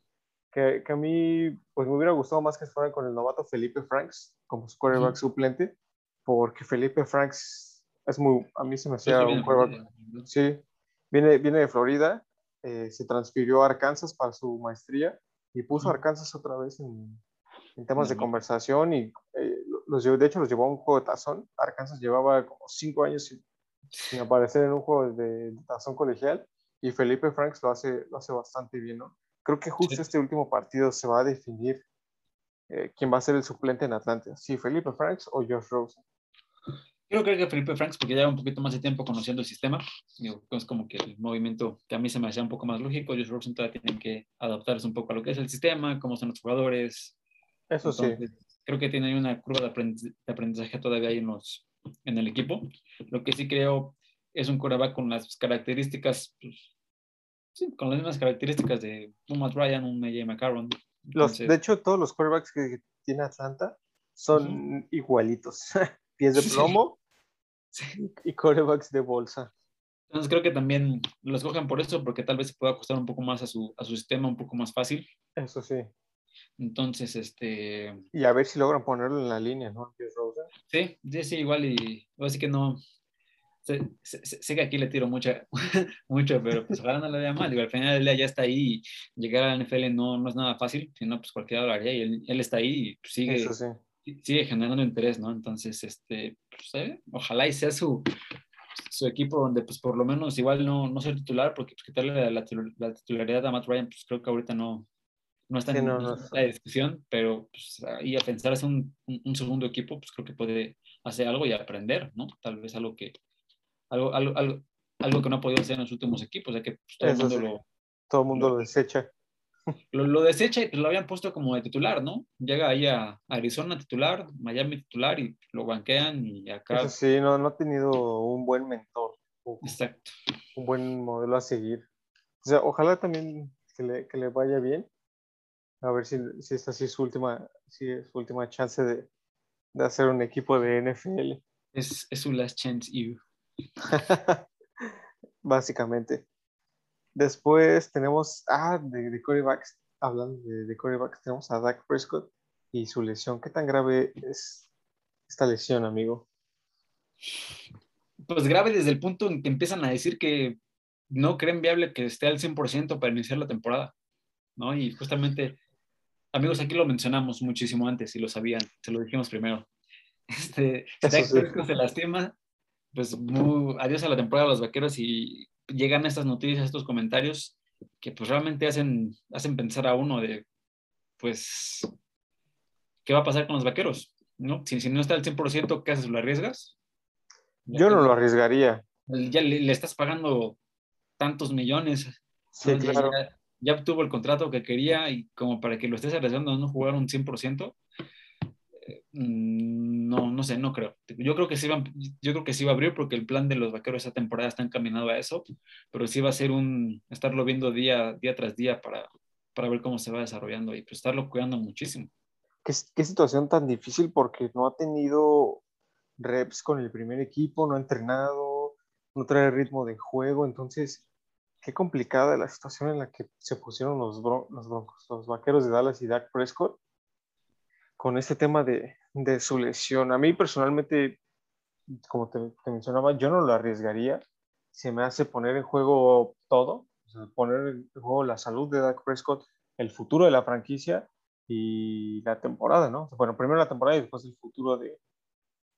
Que, que, a mí pues me hubiera gustado más que fuera con el novato Felipe Franks como su quarterback suplente, porque Felipe Franks es muy, a mí se me hacía un juego. Sí, viene, viene de Florida, eh, se transfirió a Arkansas para su maestría y puso a Arkansas otra vez en, en temas de conversación y eh, los, de hecho los llevó a un juego de tazón. Arkansas llevaba como cinco años sin, aparecer en un juego de, tazón colegial y Felipe Franks lo hace, lo hace bastante bien, ¿no? Creo que justo este último partido se va a definir eh, quién va a ser el suplente en Atlanta, si Felipe Franks o Josh Rosen. Yo creo que Felipe Franks, porque lleva un poquito más de tiempo conociendo el sistema, es como que el movimiento que a mí se me hacía un poco más lógico. Josh Rosen todavía tienen que adaptarse un poco a lo que es el sistema, cómo son los jugadores. Eso sí. Creo que tiene una curva de aprendizaje todavía ahí en, los, en el equipo. Lo que sí creo es un coreback con las características, pues, sí, con las mismas características de un Ryan, un AJ McCarron, los, de hecho, todos los quarterbacks que tiene Atlanta son igualitos. Pies de plomo y quarterbacks de bolsa. Entonces creo que también los cogen por eso, porque tal vez se pueda ajustar un poco más a su, a su sistema, un poco más fácil. Eso sí. Entonces, este... Y a ver si logran ponerlo en la línea, ¿no? Sí, sí, sí, igual y así que no, sé, que aquí le tiro mucha, mucho, pero pues ojalá no le vea mal. Digo, al final del día ya está ahí y llegar a la NFL no, no es nada fácil, sino pues cualquiera lo haría y él, él está ahí y pues, sigue, sigue generando interés, ¿no? Entonces, este, pues, eh, ojalá y sea su, su equipo donde pues por lo menos igual no, no ser titular, porque pues, quitarle la, la, titularidad a Matt Ryan, pues creo que ahorita no, no está en, la discusión, pero pues, ahí a pensar es un, un, segundo equipo, pues creo que puede hacer algo y aprender, ¿no? Tal vez algo que, algo, algo, algo, algo que no ha podido hacer en los últimos equipos, ya que pues, todo, el mundo lo, todo el mundo lo, desecha. Lo, lo, desecha y pues, lo habían puesto como de titular, ¿no? Llega ahí a Arizona titular, Miami titular y lo banquean y acá. sí, no, no ha tenido un buen mentor. Exacto. Un buen modelo a seguir. O sea, ojalá también que le, que le vaya bien. A ver si, si esta sí es su última, si es su última chance de, de hacer un equipo de NFL. Es, es su last chance, you. Básicamente. Después tenemos, ah, de, de corebacks, hablando de, de corebacks, tenemos a Dak Prescott y su lesión. ¿Qué tan grave es esta lesión, amigo? Pues grave desde el punto en que empiezan a decir que no creen viable que esté al 100% para iniciar la temporada, ¿no? Y justamente, amigos, aquí lo mencionamos muchísimo antes, y lo sabían, se lo dijimos primero. Este, Dak Prescott se lastima, pues adiós a la temporada de los vaqueros y llegan estas noticias, estos comentarios que pues realmente hacen, hacen pensar a uno de, pues, ¿qué va a pasar con los vaqueros? ¿No? Si, si no está al 100%, ¿qué haces? ¿Lo arriesgas? Yo no lo arriesgaría. Ya le, estás pagando tantos millones. Sí, claro. ya, obtuvo el contrato que quería y como para que lo estés arriesgando a no jugar un 100%, Mm, no, no sé, no creo. Yo creo que sí va, yo creo que sí va a abrir porque el plan de los vaqueros esta temporada está encaminado a eso, pero sí va a ser un estarlo viendo día, día tras día para, para ver cómo se va desarrollando y pues estarlo cuidando muchísimo. ¿Qué, qué situación tan difícil porque no ha tenido reps con el primer equipo, no ha entrenado, no trae ritmo de juego, entonces qué complicada la situación en la que se pusieron los, los broncos, los vaqueros de Dallas y Dak Prescott con este tema de, de, su lesión. A mí personalmente, como te, mencionaba, yo no lo arriesgaría. Se me hace poner en juego todo, poner en juego la salud de Dak Prescott, el futuro de la franquicia y la temporada, ¿no? Bueno, primero la temporada y después el futuro de,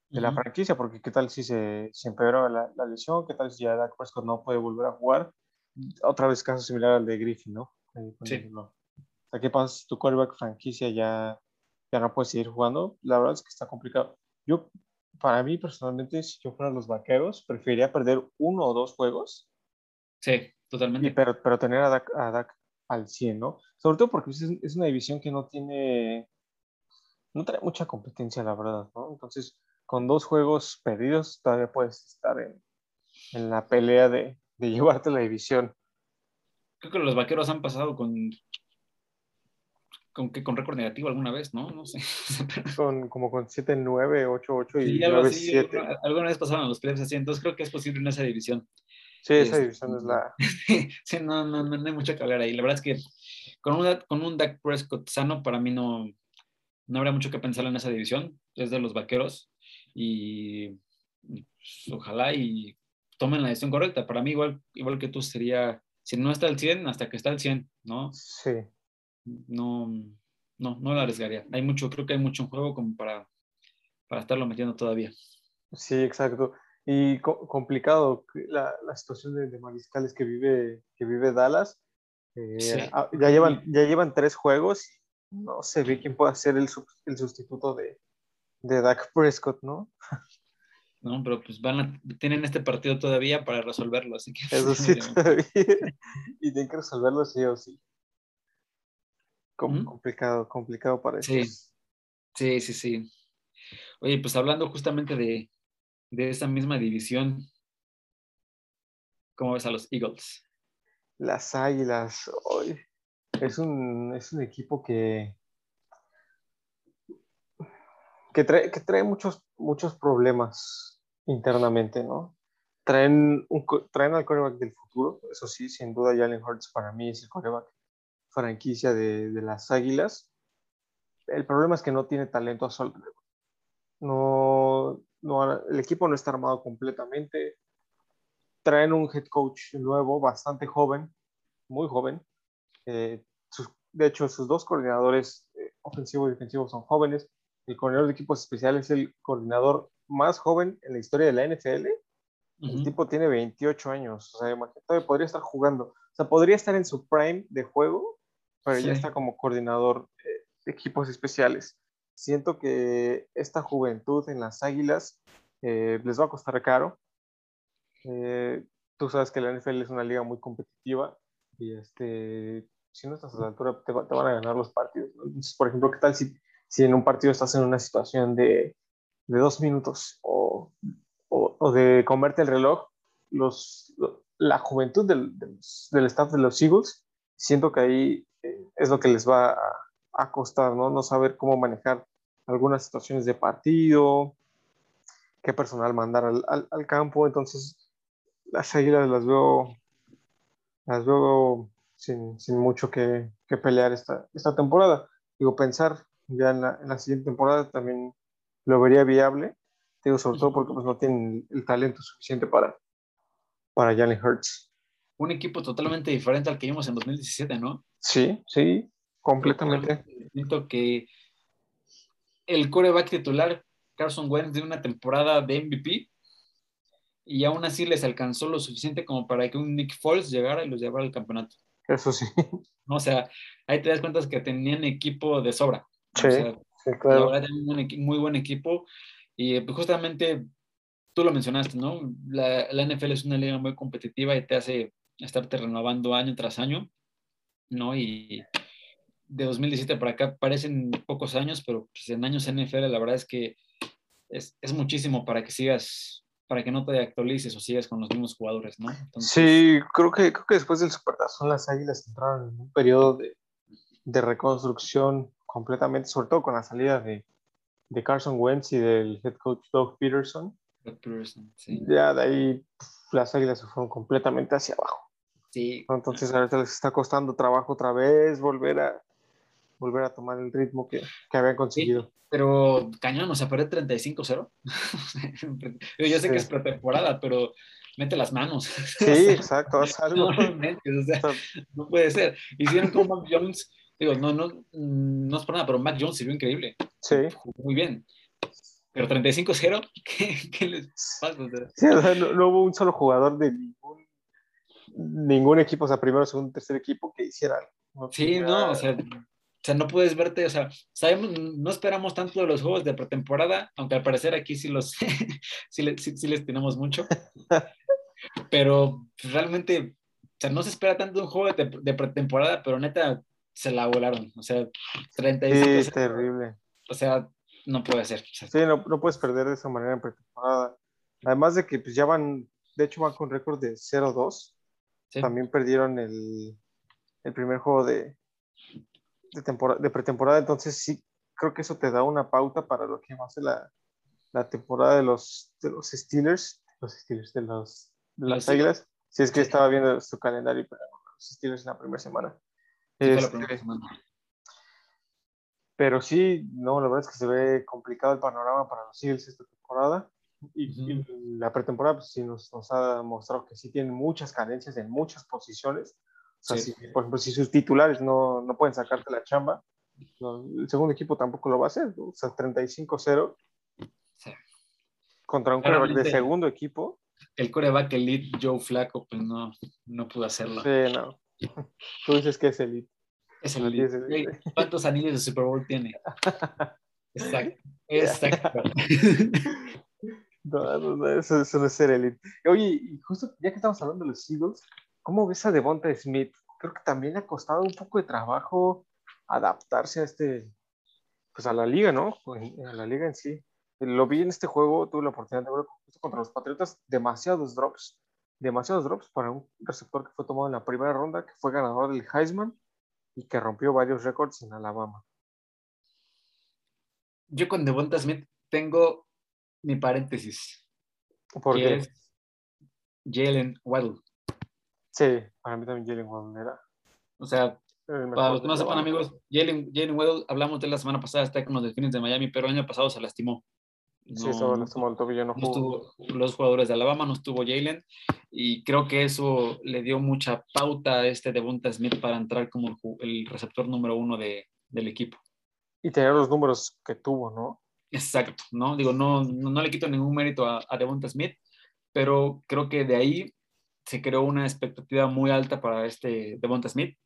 de la franquicia, porque qué tal si se, se empeora la, la, lesión, qué tal si ya Dak Prescott no puede volver a jugar. Otra vez caso similar al de Griffin, ¿no? Sí. O sea, ¿qué pasa si tu quarterback franquicia ya ya no puedes seguir jugando, la verdad es que está complicado. Yo, para mí personalmente, si yo fuera los vaqueros, preferiría perder uno o dos juegos. Sí, totalmente. pero, pero tener a Dak, al 100, ¿no? Sobre todo porque es, una división que no tiene, no trae mucha competencia, la verdad, ¿no? Entonces, con dos juegos perdidos, todavía puedes estar en, en la pelea de, de llevarte la división. Creo que los vaqueros han pasado con con, con récord negativo alguna vez, ¿no? No sé. Con, como con 7-9, 8-8 y sí, 9-7. Alguna vez pasaron los playoffs así, entonces creo que es posible en esa división. Sí, esa división es la... sí, no, no, no, hay mucho que hablar ahí. La verdad es que con, una, con un Dak Prescott sano, para mí no, no habría mucho que pensar en esa división. Es de los vaqueros y pues, ojalá y tomen la decisión correcta. Para mí, igual, igual que tú, sería, si no está al 100, hasta que está al 100, ¿no? Sí no, no, no lo arriesgaría. Hay mucho, creo que hay mucho en juego como para, para estarlo metiendo todavía. Sí, exacto. Y complicado la, la situación de, mariscales que vive, que vive Dallas. Eh, ah, ya, llevan, ya llevan tres juegos no se ve quién puede ser el, el sustituto de, de Dak Prescott, ¿no? No, pero pues van a, tienen este partido todavía para resolverlo, así que... Eso sí, todavía. y tienen que resolverlo sí o sí complicado, complicado para. Sí, sí, sí, sí. Oye, pues hablando justamente de, de esa misma división, ¿cómo ves a los Eagles? Las Águilas, hoy es un, es un equipo que, que trae, que trae muchos, muchos problemas internamente, ¿no? Traen, un, traen al coreback del futuro, eso sí, sin duda Jalen Hurts para mí es el coreback franquicia de, de, las Águilas. El problema es que no tiene talento a su No, no, el equipo no está armado completamente. Traen un head coach nuevo, bastante joven, muy joven. Eh, de hecho, sus dos coordinadores eh, ofensivo y defensivo son jóvenes. El coordinador de equipos especiales es el coordinador más joven en la historia de la NFL. El tipo tiene 28 años. O sea, imagínate, podría estar jugando. O sea, podría estar en su prime de juego pero ya está como coordinador de equipos especiales. Siento que esta juventud en las Águilas eh, les va a costar caro. Eh, tú sabes que la NFL es una liga muy competitiva y este, si no estás a la altura te, van a ganar los partidos. por ejemplo, ¿qué tal si, si en un partido estás en una situación de, de dos minutos o, o, de comerte el reloj? Los, la juventud del, del, staff de los Eagles, siento que ahí es lo que les va a, costar, ¿no? No saber cómo manejar algunas situaciones de partido, qué personal mandar al, al, campo. Entonces, las águilas las veo, las veo sin, sin mucho que, que, pelear esta, esta temporada. Digo, pensar ya en la, en la, siguiente temporada también lo vería viable. Digo, sobre todo porque pues, no tienen el talento suficiente para, para Jalen Hurts. Un equipo totalmente diferente al que vimos en 2017, ¿no? Sí, sí, completamente. Siento que el coreback titular, Carson Wentz, de una temporada de MVP, y aún así les alcanzó lo suficiente como para que un Nick Foles llegara y los llevara al campeonato. Eso sí. O sea, ahí te das cuenta que tenían equipo de sobra. Sí, claro. La verdad, un muy buen equipo. Y pues, justamente tú lo mencionaste, ¿no? La, la, NFL es una liga muy competitiva y te hace estarte renovando año tras año, ¿no? Y de 2017 para acá parecen pocos años, pero pues, en años NFL la verdad es que es, es, muchísimo para que sigas, para que no te actualices o sigas con los mismos jugadores, ¿no? sí, creo que, creo que después del Supertazón las Águilas entraron en un periodo de, de, reconstrucción completamente, sobre todo con la salida de, de Carson Wentz y del head coach Doug Peterson. Doug Peterson sí. Ya de ahí las Águilas se fueron completamente hacia abajo. Sí. Entonces ahorita les está costando trabajo otra vez volver a, volver a tomar el ritmo que, que habían conseguido. pero cañón, o sea, perder 35-0. Yo sé que es pretemporada, pero mete las manos. Sí, exacto, haz algo. No, o sea, no puede ser. Hicieron como Mac Jones, digo, no, no, no es por nada, pero Mac Jones sirvió increíble. Sí. muy bien. Pero 35-0, ¿qué, ¿qué, les pasa? Sí, o sea, no, no, hubo un solo jugador de ningún, equipo, o sea, primero, segundo, tercer equipo que hiciera algo. Sí, no, o sea, o sea, no puedes verte, o sea, sabemos, no esperamos tanto de los juegos de pretemporada, aunque al parecer aquí sí los, sí, sí, les tenemos mucho, pero realmente, o sea, no se espera tanto un juego de, de pretemporada, pero neta, se la volaron, o sea, 35. Sí, es terrible. O sea, no puede ser. Sí, no, no, puedes perder de esa manera en pretemporada. Además de que pues ya van, de hecho van con récord de 0-2. También perdieron el, el primer juego de, de, de pretemporada, entonces sí creo que eso te da una pauta para lo que va a ser la, la temporada de los, de los Steelers, los Steelers de, los, de las Águilas. Si es que estaba viendo su calendario para los Steelers en la primera semana. Este, pero sí, no, la verdad es que se ve complicado el panorama para los Eagles esta temporada. Y, la pretemporada pues, sí nos, nos, ha mostrado que sí tienen muchas carencias en muchas posiciones. O sea, si, por ejemplo, si sus titulares no, no pueden sacarte la chamba, el segundo equipo tampoco lo va a hacer. O sea, 35-0 contra un coreback de segundo equipo. El coreback elite Joe Flaco, pues no, no pudo hacerlo. Sí, no. Tú dices que es elite. Es elite. ¿Cuántos anillos de Super Bowl tiene? Exacto. Exacto. No, no, no, eso, eso no es ser elite. Oye, y justo ya que estamos hablando de los Eagles, ¿Cómo ves a Devonta Smith? Creo que también ha costado un poco de trabajo adaptarse a este, pues a la liga, ¿no? A la liga en sí. Lo vi en este juego, tuve la oportunidad de verlo contra los Patriotas, demasiados drops, demasiados drops para un receptor que fue tomado en la primera ronda, que fue ganador del Heisman y que rompió varios récords en Alabama. Yo con Devonta Smith tengo mi paréntesis. ¿Por qué? Jalen Waddle. Sí, para mí también Jalen Waddle era. O sea, para los que no sepan, amigos, Jalen, Jalen Waddle, hablamos de la semana pasada, está con los Delfines de Miami, pero el año pasado se lastimó. No, sí, se lastimó el tobillo, no, no estuvo, los jugadores de Alabama, no estuvo Jalen, y creo que eso le dio mucha pauta a este Devonta Smith para entrar como el receptor número uno de, del equipo. Y tener los números que tuvo, ¿no? Exacto, ¿no? Digo, no, no, le quito ningún mérito a, a Devonta Smith, pero creo que de ahí se creó una expectativa muy alta para este Devonta Smith.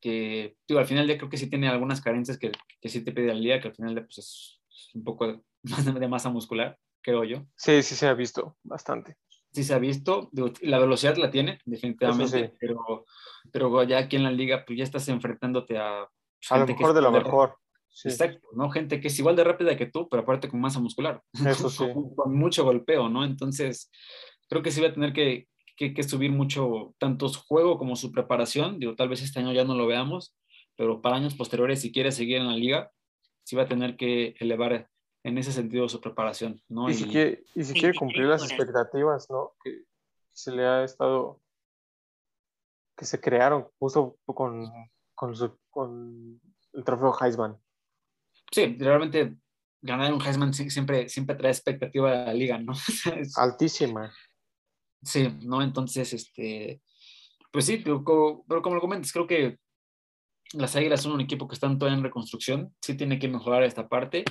que, digo, al final ya creo que sí tiene algunas carencias que, que sí te pide al día, que al final pues, es un poco más de masa muscular, creo yo. Sí, sí se ha visto bastante. Sí se ha visto, la velocidad la tiene, definitivamente, pero, pero ya aquí en la liga, pues ya estás enfrentándote a... Pues, a lo mejor de lo mejor. Exacto, ¿no? Gente que es igual de rápida que tú, pero aparte con masa muscular. Eso sí. con, mucho golpeo, ¿no? Entonces, creo que sí va a tener que, que, subir mucho, tanto su juego como su preparación. Digo, tal vez este año ya no lo veamos, pero para años posteriores, si quiere seguir en la liga, sí va a tener que elevar en ese sentido su preparación, ¿no? Y, si, quiere, y si quiere cumplir las expectativas, ¿no? Que se le ha estado, que se crearon justo con, con, con el trofeo Heisman sí, realmente ganar un Heisman siempre, siempre trae expectativa a la liga, ¿no? Altísima. Sí, ¿no? Entonces, este, pues sí, pero como, lo comentas, creo que las Águilas son un equipo que están todavía en reconstrucción, sí tiene que mejorar esta parte.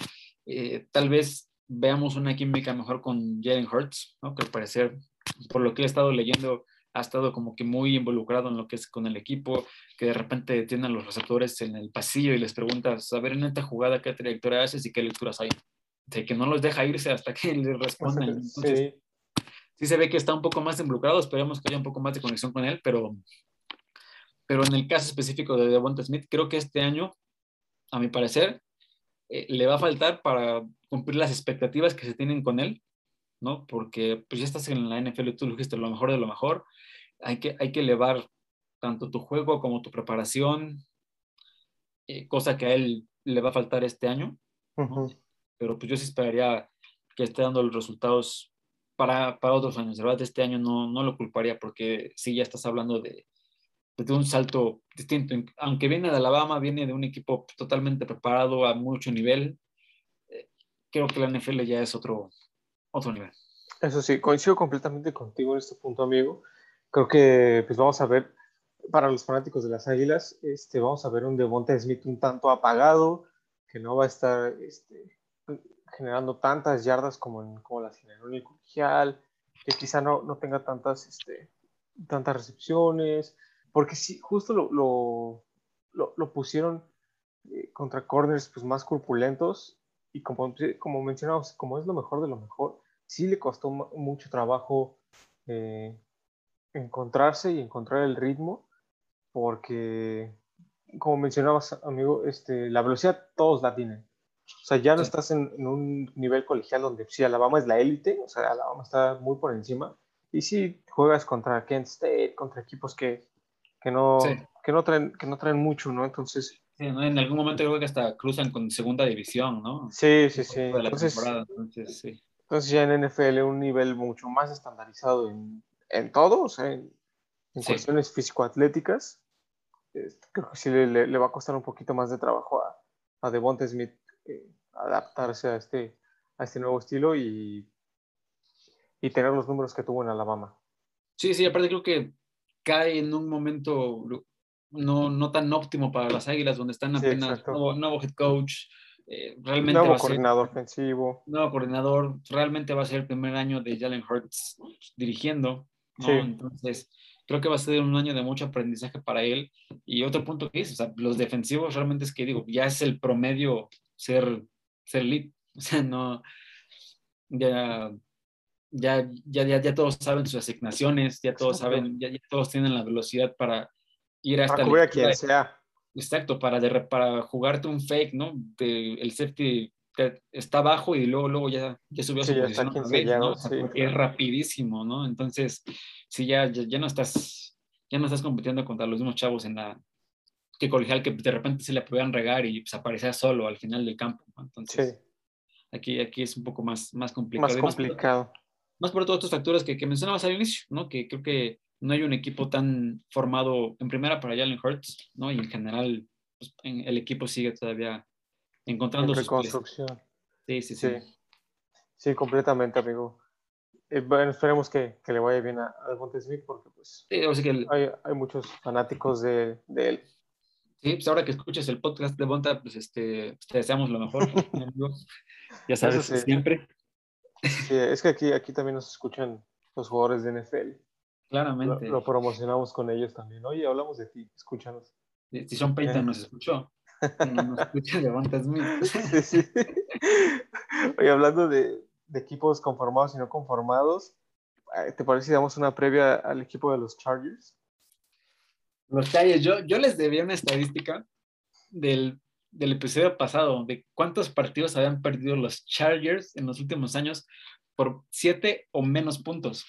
Eh, tal vez veamos una química mejor con Jalen Hurts, ¿no? Que al parecer, por lo que he estado leyendo, ha estado como que muy involucrado en lo que es con el equipo, que de repente tienen los receptores en el pasillo y les preguntas, a ver en esta jugada qué trayectoria haces y qué lecturas hay. De que no los deja irse hasta que les respondan. Entonces, sí. se ve que está un poco más involucrado, esperemos que haya un poco más de conexión con él, pero, pero en el caso específico de Devonta Smith, creo que este año, a mi parecer, eh, le va a faltar para cumplir las expectativas que se tienen con él, ¿no? Porque pues ya estás en la NFL y tú dijiste lo mejor de lo mejor, hay que, hay que elevar tanto tu juego como tu preparación, eh, cosa que a él le va a faltar este año. Pero pues yo sí esperaría que esté dando los resultados para, para otros años. De verdad, este año no, no lo culparía porque sí ya estás hablando de, de un salto distinto. Aunque viene de Alabama, viene de un equipo totalmente preparado a mucho nivel. Eh, creo que la NFL ya es otro, otro nivel. Eso sí, coincido completamente contigo en este punto, amigo creo que pues vamos a ver, para los fanáticos de las Águilas, este, vamos a ver un Devonta Smith un tanto apagado, que no va a estar este, generando tantas yardas como, como las generó en colegial, que quizá no, no tenga tantas, este, tantas recepciones, porque sí, justo lo, lo, lo, pusieron eh, contra corners pues, más corpulentos y como, como mencionamos, como es lo mejor de lo mejor, sí le costó mucho trabajo eh, encontrarse y encontrar el ritmo, porque, como mencionabas, amigo, este, la velocidad todos la tienen. O sea, ya no estás en, un nivel colegial donde sí, Alabama es la élite, o sea, Alabama está muy por encima. Y si juegas contra Kent State, contra equipos que, que, no, que, no, traen, que no traen mucho, ¿no? Entonces... En algún momento creo que hasta cruzan con segunda división, ¿no? Sí, sí, sí. Entonces, entonces, sí. Entonces ya en NFL un nivel mucho más estandarizado en, en todo, o sea, en, cuestiones físico-atléticas, creo que sí le, va a costar un poquito más de trabajo a, a Devonta Smith eh, adaptarse a este, a este nuevo estilo y, y tener los números que tuvo en Alabama. Sí, sí, aparte creo que cae en un momento no, no tan óptimo para las Águilas, donde están apenas nuevo, head coach, eh, realmente nuevo coordinador ofensivo. Nuevo coordinador, realmente va a ser el primer año de Jalen Hurts dirigiendo. Entonces, creo que va a ser un año de mucho aprendizaje para él. Y otro punto que es, o sea, los defensivos realmente es que digo, ya es el promedio ser, ser elite. O sea, no, ya, ya, ya, ya, todos saben sus asignaciones, ya todos saben, ya, todos tienen la velocidad para ir hasta... Para quien sea. Exacto, para, de, para jugarte un fake, ¿no? De, el safety está abajo y luego, luego ya, ya subió a su posición ¿no? es rapidísimo, ¿no? Entonces, si ya, ya, no estás, ya no estás compitiendo contra los mismos chavos en la que colegial que de repente se le podían regar y pues, aparecía solo al final del campo, Entonces, aquí, aquí es un poco más, más complicado. Más complicado. Más por, todos estos factores que, que mencionabas al inicio, ¿no? Que creo que no hay un equipo tan formado en primera para Jalen Hurts, ¿no? Y en general, pues, el equipo sigue todavía encontrando en reconstrucción. Sí, sí, sí, sí. completamente, amigo. Eh, bueno, esperemos que, que, le vaya bien a, a Smith porque pues que hay, hay, muchos fanáticos de, de, él. Sí, pues ahora que escuches el podcast de Bonta, pues este, te deseamos lo mejor. ya sabes, siempre. Sí, es que aquí, aquí también nos escuchan los jugadores de NFL. Claramente. Lo, lo, promocionamos con ellos también. Oye, hablamos de ti, escúchanos. Si Sean Payton nos escuchó, no nos escucha Devonta Smith. Sí, sí. Oye, hablando de, de equipos conformados y no conformados, eh, ¿te parece si damos una previa al equipo de los Chargers? Los Chargers, yo, yo les debía una estadística del, del episodio pasado, de cuántos partidos habían perdido los Chargers en los últimos años por siete o menos puntos.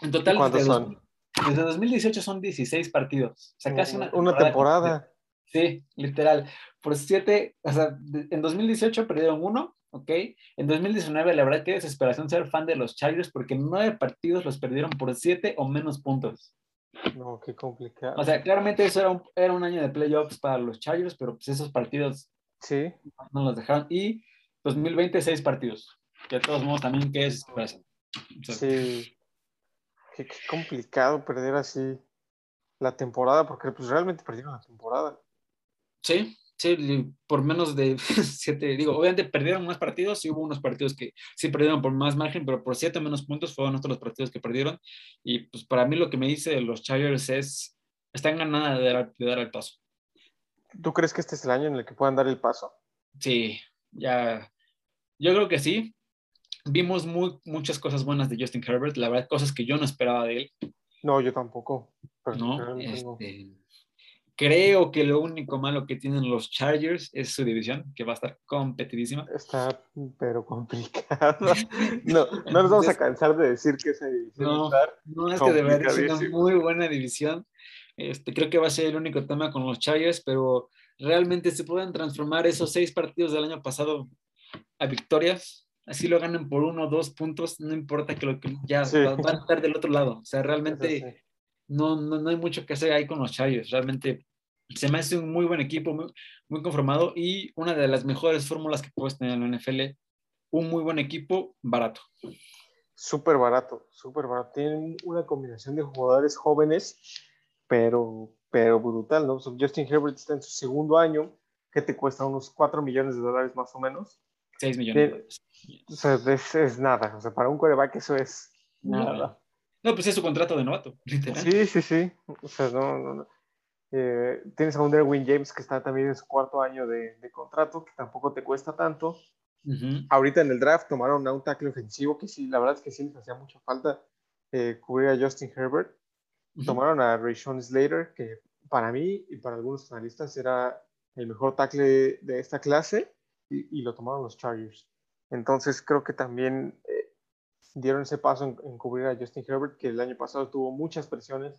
En total, ¿Cuántos desde, son? desde 2018 son 16 partidos. O sea, casi una, Una temporada. Sí, literal. Por siete, o sea, en 2018 perdieron uno, ¿ok? En 2019, la verdad, qué desesperación ser fan de los Chargers porque nueve partidos los perdieron por siete o menos puntos. No, qué complicado. O sea, claramente eso era un, era un año de playoffs para los Chargers, pero pues esos partidos sí, no los dejaron. Y 2020, seis partidos. Que de todos modos también, qué desesperación. O sea, sí. Qué, qué complicado perder así la temporada, porque pues realmente perdieron la temporada. Sí, sí, por menos de siete, digo, obviamente perdieron más partidos, sí hubo unos partidos que sí perdieron por más margen, pero por siete menos puntos fueron otros los partidos que perdieron. Y pues para mí lo que me dice los Chargers es, están ganando de dar, de dar el paso. ¿Tú crees que este es el año en el que puedan dar el paso? Sí, ya, yo creo que sí. Vimos muy, muchas cosas buenas de Justin Herbert, la verdad, cosas que yo no esperaba de él. No, yo tampoco. pero ¿no? no. Este, creo que lo único malo que tienen los Chargers es su división, que va a estar competidísima. Está, pero complicado. No, no nos vamos a cansar de decir que esa división No. No, es que de verdad es una muy buena división. Este, creo que va a ser el único tema con los Chargers, pero realmente se pueden transformar esos seis partidos del año pasado a victorias. Así lo ganen por uno o dos puntos, no importa que lo que ya Sí. van a estar del otro lado. O sea, realmente sí. no, no, no hay mucho que hacer ahí con los Chargers. Realmente se me hace un muy buen equipo, muy, muy conformado y una de las mejores fórmulas que puedes tener en la NFL. Un muy buen equipo, barato. Súper barato, súper barato. Tienen una combinación de jugadores jóvenes, pero, pero brutal, ¿no? Justin Herbert está en su segundo año, que te cuesta unos 4 millones de dólares más o menos. 6 millones. de dólares. O sea, es, es nada. O sea, para un coreback eso es nada. Nada. No, pues es su contrato de novato, literal. Sí, sí, sí. O sea, no, no, no. Eh, tienes a un Derwin James que está también en su cuarto año de, de contrato, que tampoco te cuesta tanto. Ujú. Ahorita en el draft tomaron a un tackle ofensivo que sí, la verdad es que sí les hacía mucha falta eh, cubrir a Justin Herbert. Ujú. Tomaron a Rayshon Slater, que para mí y para algunos analistas era el mejor tackle de esta clase, y, y lo tomaron los Chargers. Entonces creo que también eh, dieron ese paso en, en cubrir a Justin Herbert, que el año pasado tuvo muchas presiones,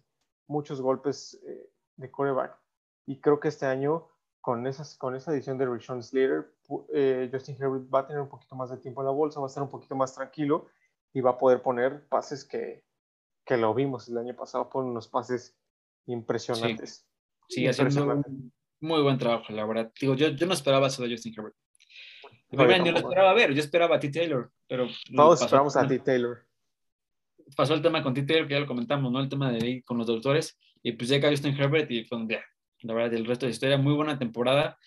muchos golpes eh, de coreback, y creo que este año con, esas, con esa edición de Rayshon Slater, eh, Justin Herbert va a tener un poquito más de tiempo en la bolsa, va a estar un poquito más tranquilo y va a poder poner pases que, que lo vimos el año pasado, ponen unos pases impresionantes. Sigue haciendo Impresionante. un muy buen trabajo, la verdad. Digo, yo, yo no esperaba eso de Justin Herbert. Yo lo esperaba ver, yo esperaba a T. Taylor, pero Todos esperamos a T. Taylor. pasó el tema con T. Taylor, que ya lo comentamos, ¿no? El tema de ahí con los doctores, y pues llega Justin Herbert y fue un día. La verdad, el resto de la historia, muy buena temporada.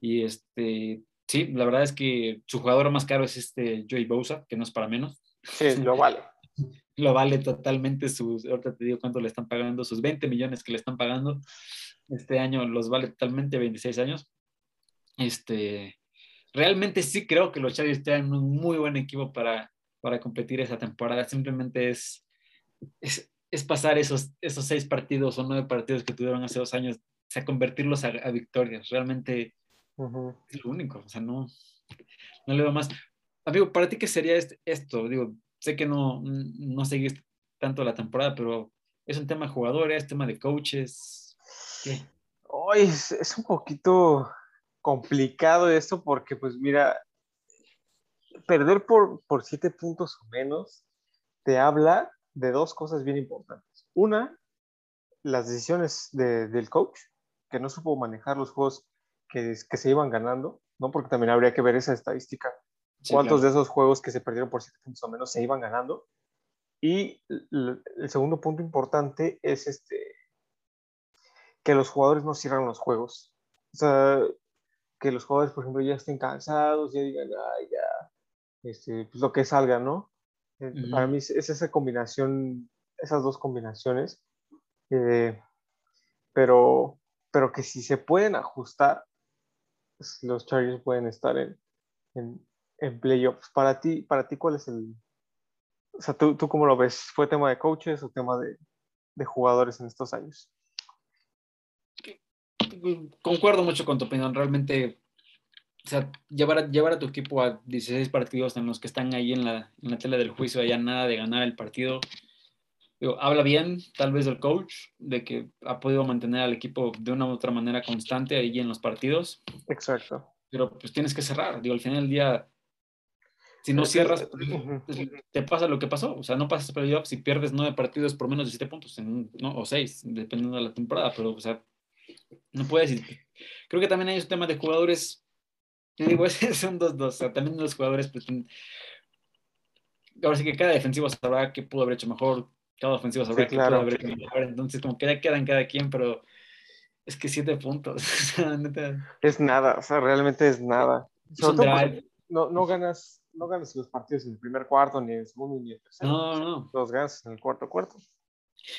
Y este, sí, la verdad es que su jugador más caro es este Joey Bosa, que no es para menos. Sí, lo vale. Lo vale totalmente sus, ahorita te digo cuánto le están pagando, sus 20 millones que le están pagando. Este año los vale totalmente 26 años. Este, realmente sí creo que los Chargers tienen un muy buen equipo para, para competir esa temporada. Simplemente es, es, es pasar esos, esos seis partidos o nueve partidos que tuvieron hace dos años, o sea, convertirlos a, a victorias. Realmente Ujú. es lo único. O sea, no, no le veo más. Amigo, ¿para ti qué sería este- esto? Digo, sé que no, no seguiste tanto la temporada, pero es un tema de jugadores, tema de coaches. ¿Qué? Ay, es, es un poquito complicado esto porque, pues mira, perder por, por siete puntos o menos te habla de dos cosas bien importantes. Una, las decisiones de- del coach, que no supo manejar los juegos que, que se iban ganando, ¿no? Porque también habría que ver esa estadística. Sí, ¿Cuántos claro. de esos juegos que se perdieron por siete puntos o menos se iban ganando? Y el segundo punto importante es este, que los jugadores no cierran los juegos. O sea, que los jugadores, por ejemplo, ya estén cansados, ya digan, ay, ya, este, pues lo que salga, ¿no? Eh. Para mí es, es esa combinación, esas dos combinaciones. Eh, pero, pero que si se pueden ajustar, pues, los Chargers pueden estar en, en, en playoffs. Para ti, para ti, ¿cuál es el... O sea, ¿tú, ¿tú cómo lo ves? ¿Fue tema de coaches o tema de, de jugadores en estos años? Concuerdo mucho con tu opinión. Realmente, o sea, llevar a, llevar a tu equipo a 16 partidos en los que están ahí en la, en la tela del juicio, allá nada de ganar el partido. Digo, habla bien, tal vez, del coach, de que ha podido mantener al equipo de una u otra manera constante ahí en los partidos. Exacto. Pero pues tienes que cerrar. Digo, al final del día, si no cierras, pues, te pasa lo que pasó. O sea, no pasas playoffs si pierdes nueve partidos por menos de siete puntos, en, ¿no? o seis, dependiendo de la temporada. Pero, o sea, no puedes. Creo que también hay un tema de jugadores. Yo digo, son dos, dos. O sea, también los jugadores. Pues, ahora sí que cada defensivo sabrá qué pudo haber hecho mejor. Cada ofensivo sabrá Sí, qué claro. pudo haber hecho mejor. Entonces, como que ya quedan cada quien, pero es que siete puntos. Es nada, o sea, realmente es nada. drive. no, no ganas, no ganas los partidos en el primer cuarto, ni en el segundo, ni en el tercero. No, no. Los ganas en el cuarto cuarto.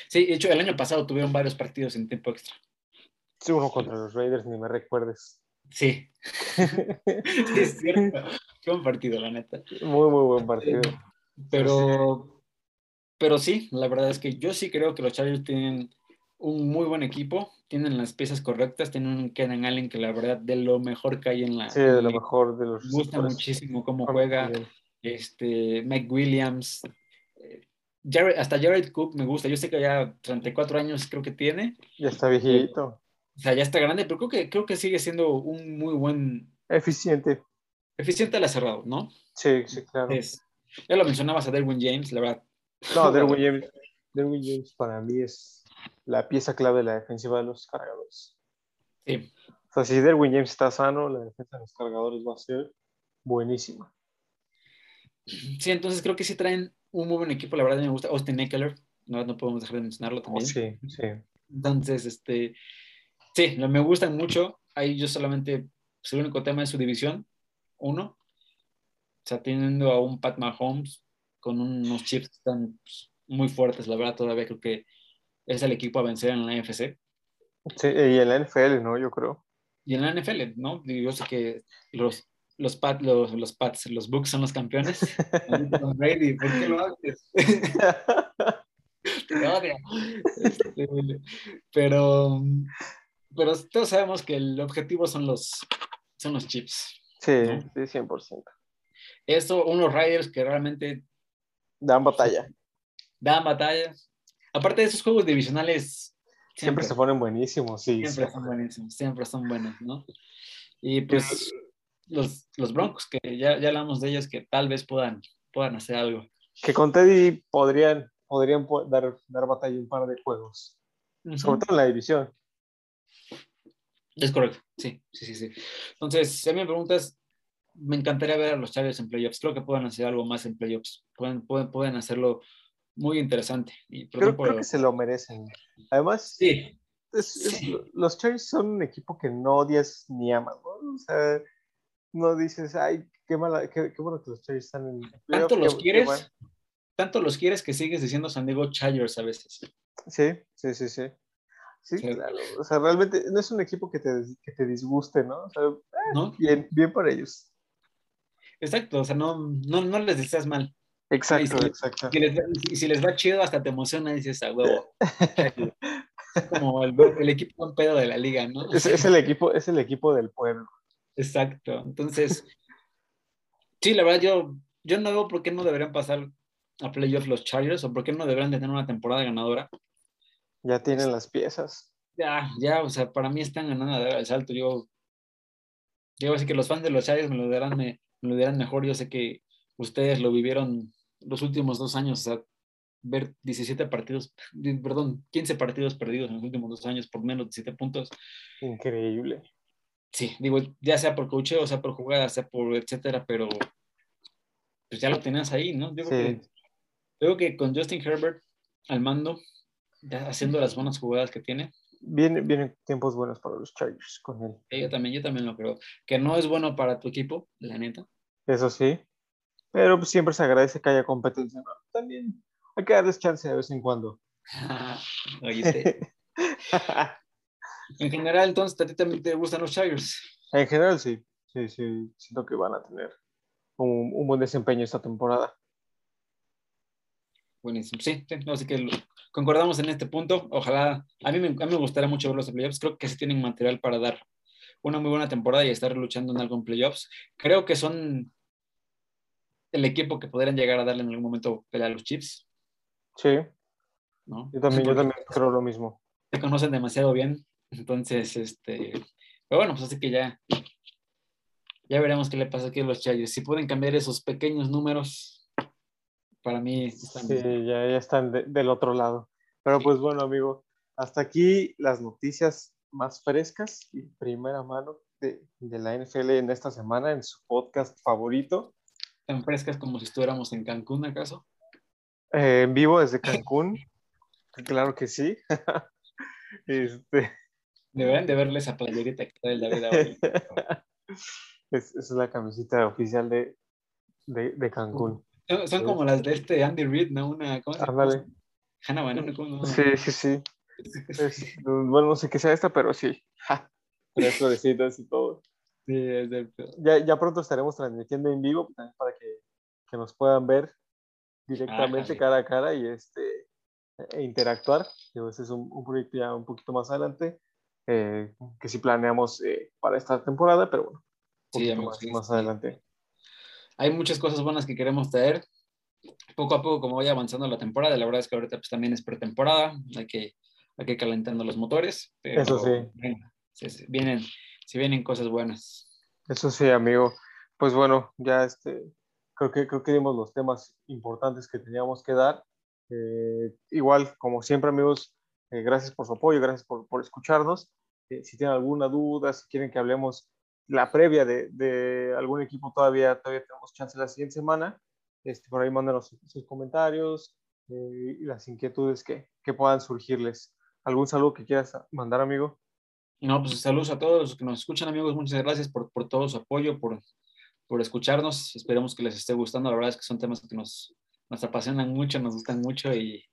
Sí, de hecho, el año pasado tuvieron varios partidos en tiempo extra. Sí, uno contra los Raiders, ni me recuerdes. Sí, sí, es cierto. Fue un partido, la neta. Muy, muy buen partido. Pero, pero sí, la verdad es que yo sí creo que los Chargers tienen un muy buen equipo, tienen las piezas correctas, tienen un Kenan Allen que la verdad de lo mejor que hay en la Sí, de lo mejor de los Me gusta muchísimo cómo Juega este, Mike Williams, eh, Jared- hasta Jared Cook me gusta, yo sé que ya 34 años creo que tiene, Ya está viejito. O sea, ya está grande, pero creo que, creo que sigue siendo un muy buen, Eficiente. eficiente al cerrado, ¿no? Sí, sí, claro. Es- ya lo mencionabas a Derwin James, la verdad. No, Derwin James, Derwin James para mí es la pieza clave de la defensiva de los cargadores. Sí, O sea, si Derwin James está sano, la defensa de los cargadores va a ser buenísima. Sí, entonces creo que sí traen un muy buen equipo, la verdad me gusta Austin Eckler, no, no podemos dejar de mencionarlo Oh, también. sí, sí. Entonces, este, sí, me gustan mucho. Ahí yo solamente, pues, el único tema es su división, uno. O sea, teniendo a un Pat Mahomes con unos chips que están pues, muy fuertes, la verdad, todavía creo que es el equipo a vencer en la NFC. Sí, y en la NFL, ¿no? Yo creo. Y en la NFL, ¿no? Yo sé que los, los, Pat, los, los Pats, los Bucks son los campeones. Brady, ¿por qué lo haces? Te odio. Este, pero, pero todos sabemos que el objetivo son los, son los chips. Sí, ¿No? sí, 100%. Eso, unos Riders que realmente Dan batalla. dan batallas. Aparte de esos juegos divisionales, Siempre, se ponen buenísimos, sí. siempre sí. son buenísimos, siempre son buenos, ¿no? Y pues los, los Broncos, que ya, ya hablamos de ellos, que tal vez puedan, puedan hacer algo. Que con Teddy podrían, podrían po- dar, dar batalla un par de juegos. Sobre todo en la división. Es correcto, sí, sí, sí, sí. Entonces, si a mí me preguntas, me encantaría ver a los Chargers en playoffs. Creo que pueden hacer algo más en playoffs. Pueden, pueden, pueden hacerlo muy interesante. Y Creo, perdón por- creo que se lo merecen. Además, Sí, es- es- Sí. los Chargers son un equipo que no odias ni amas, ¿no? O sea, no dices, ay, qué, mala, qué, qué bueno que los Chargers están en playoff, tanto los qué quieres, bueno". tanto los quieres que sigues diciendo San Diego Chargers a veces. Sí, sí, sí, sí. Sí, Sí. claro. O sea, realmente no es un equipo que te, que te disguste, ¿no? O sea, ¿No? bien, bien para ellos. Exacto, o sea, no, no, no les deseas mal. Exacto, exacto. Les, y si les va chido, hasta te emociona y dices, a huevo. Es como el, el equipo en pedo de la liga, ¿no? Es, es el equipo, es el equipo del pueblo. Exacto. Entonces, sí, la verdad, yo, yo no veo por qué no deberían pasar a playoff los Chargers o por qué no deberían tener una temporada ganadora. Ya tienen las piezas. Ya, ya, o sea, para mí están ganando el salto. Yo, digo así que los fans de los Chargers me lo dirán, me, me lo dirán mejor. Yo sé que ustedes lo vivieron los últimos dos años, o sea, ver 17 partidos, perdón, 15 partidos perdidos en los últimos dos años por menos de 7 puntos. Increíble. Sí, digo, ya sea por cocheo, sea por jugadas, sea por etcétera, pero pues ya lo tenías ahí, ¿no? Yo Sí. que, yo creo que con Justin Herbert al mando, haciendo las buenas jugadas que tiene, Vienen, vienen tiempos buenos para los Chargers con él. yo también, yo también lo creo. Que no es bueno para tu equipo, la neta. Eso sí. Pero pues, siempre se agradece que haya competencia. ¿no? También hay que darles chance de vez en cuando. Oíste. En general, entonces, ¿a ti también te gustan los Chargers? En general, sí. Sí, sí. Siento que van a tener un, buen desempeño esta temporada. Buenísimo. Sí, sí así que concordamos en este punto. Ojalá, a mí, me, a mí me gustaría mucho ver los playoffs. Creo que sí tienen material para dar una muy buena temporada y estar luchando en algo en playoffs. Creo que son el equipo que podrían llegar a darle en algún momento pelea a los Chiefs. Sí. ¿No? Yo también, yo también creo lo mismo. Se conocen demasiado bien. Entonces, este. Pero bueno, pues así que ya. Ya veremos qué le pasa aquí a los Chargers. Si pueden cambiar esos pequeños números, para mí están. Sí, ya, ya están del otro lado. Pero pues bueno, amigo, hasta aquí las noticias más frescas y primera mano de, de la NFL en esta semana en su podcast favorito tan frescas como si estuviéramos en Cancún, ¿acaso? Eh, en vivo desde Cancún, claro que sí. este... Deben de verle esa playerita que trae el David hoy. es, es la camisita oficial de, de, de Cancún. Son, como las de este Andy Reid, ¿no? Una, ¿cómo Ándale. Hannah Banana, ¿cómo Sí, sí, sí. bueno, no sé qué sea esta, pero sí. Tres florecitas y todo. ya, ya, pronto estaremos transmitiendo en vivo también para que, que nos puedan ver directamente cara a cara y este e interactuar. Ese es un, un, proyecto ya un poquito más adelante eh, que sí planeamos eh, para esta temporada, pero bueno, sí, más, más adelante. Hay muchas cosas buenas que queremos traer. Poco a poco, como vaya avanzando la temporada, la verdad es que ahorita pues, también es pretemporada, hay que, hay que calentando los motores. Eso sí. Vienen, si vienen cosas buenas. Eso sí, amigo. Pues bueno, ya este, creo que, creo que dimos los temas importantes que teníamos que dar. Eh, igual, como siempre, amigos, eh, gracias por su apoyo, gracias por, por escucharnos. Eh, si tienen alguna duda, si quieren que hablemos la previa de, de, algún equipo, todavía, todavía tenemos chance la siguiente semana. Este, por ahí mándenos sus comentarios y las inquietudes que, que puedan surgirles. ¿Algún saludo que quieras mandar, amigo? No, pues saludos a todos los que nos escuchan, amigos. Muchas gracias por, por todo su apoyo, por, por escucharnos. Esperemos que les esté gustando. La verdad es que son temas que nos, nos apasionan mucho, nos gustan mucho y,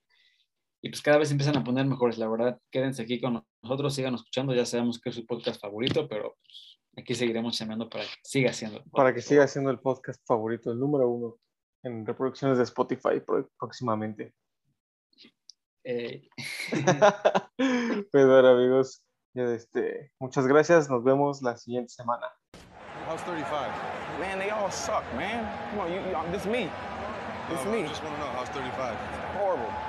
y, pues cada vez empiezan a poner mejores. La verdad, quédense aquí con nosotros, sigan escuchando. Ya sabemos que es su podcast favorito, pero pues, aquí seguiremos llamando para que siga siendo. Para que siga siendo el podcast favorito, el número uno en reproducciones de Spotify próximamente. Eh. pues bueno, amigos, este, muchas gracias, nos vemos la siguiente semana. How's 35? Man, they all suck, man. Come on, you, you, this is me. This is me. I just want to know, how's 35? Horrible.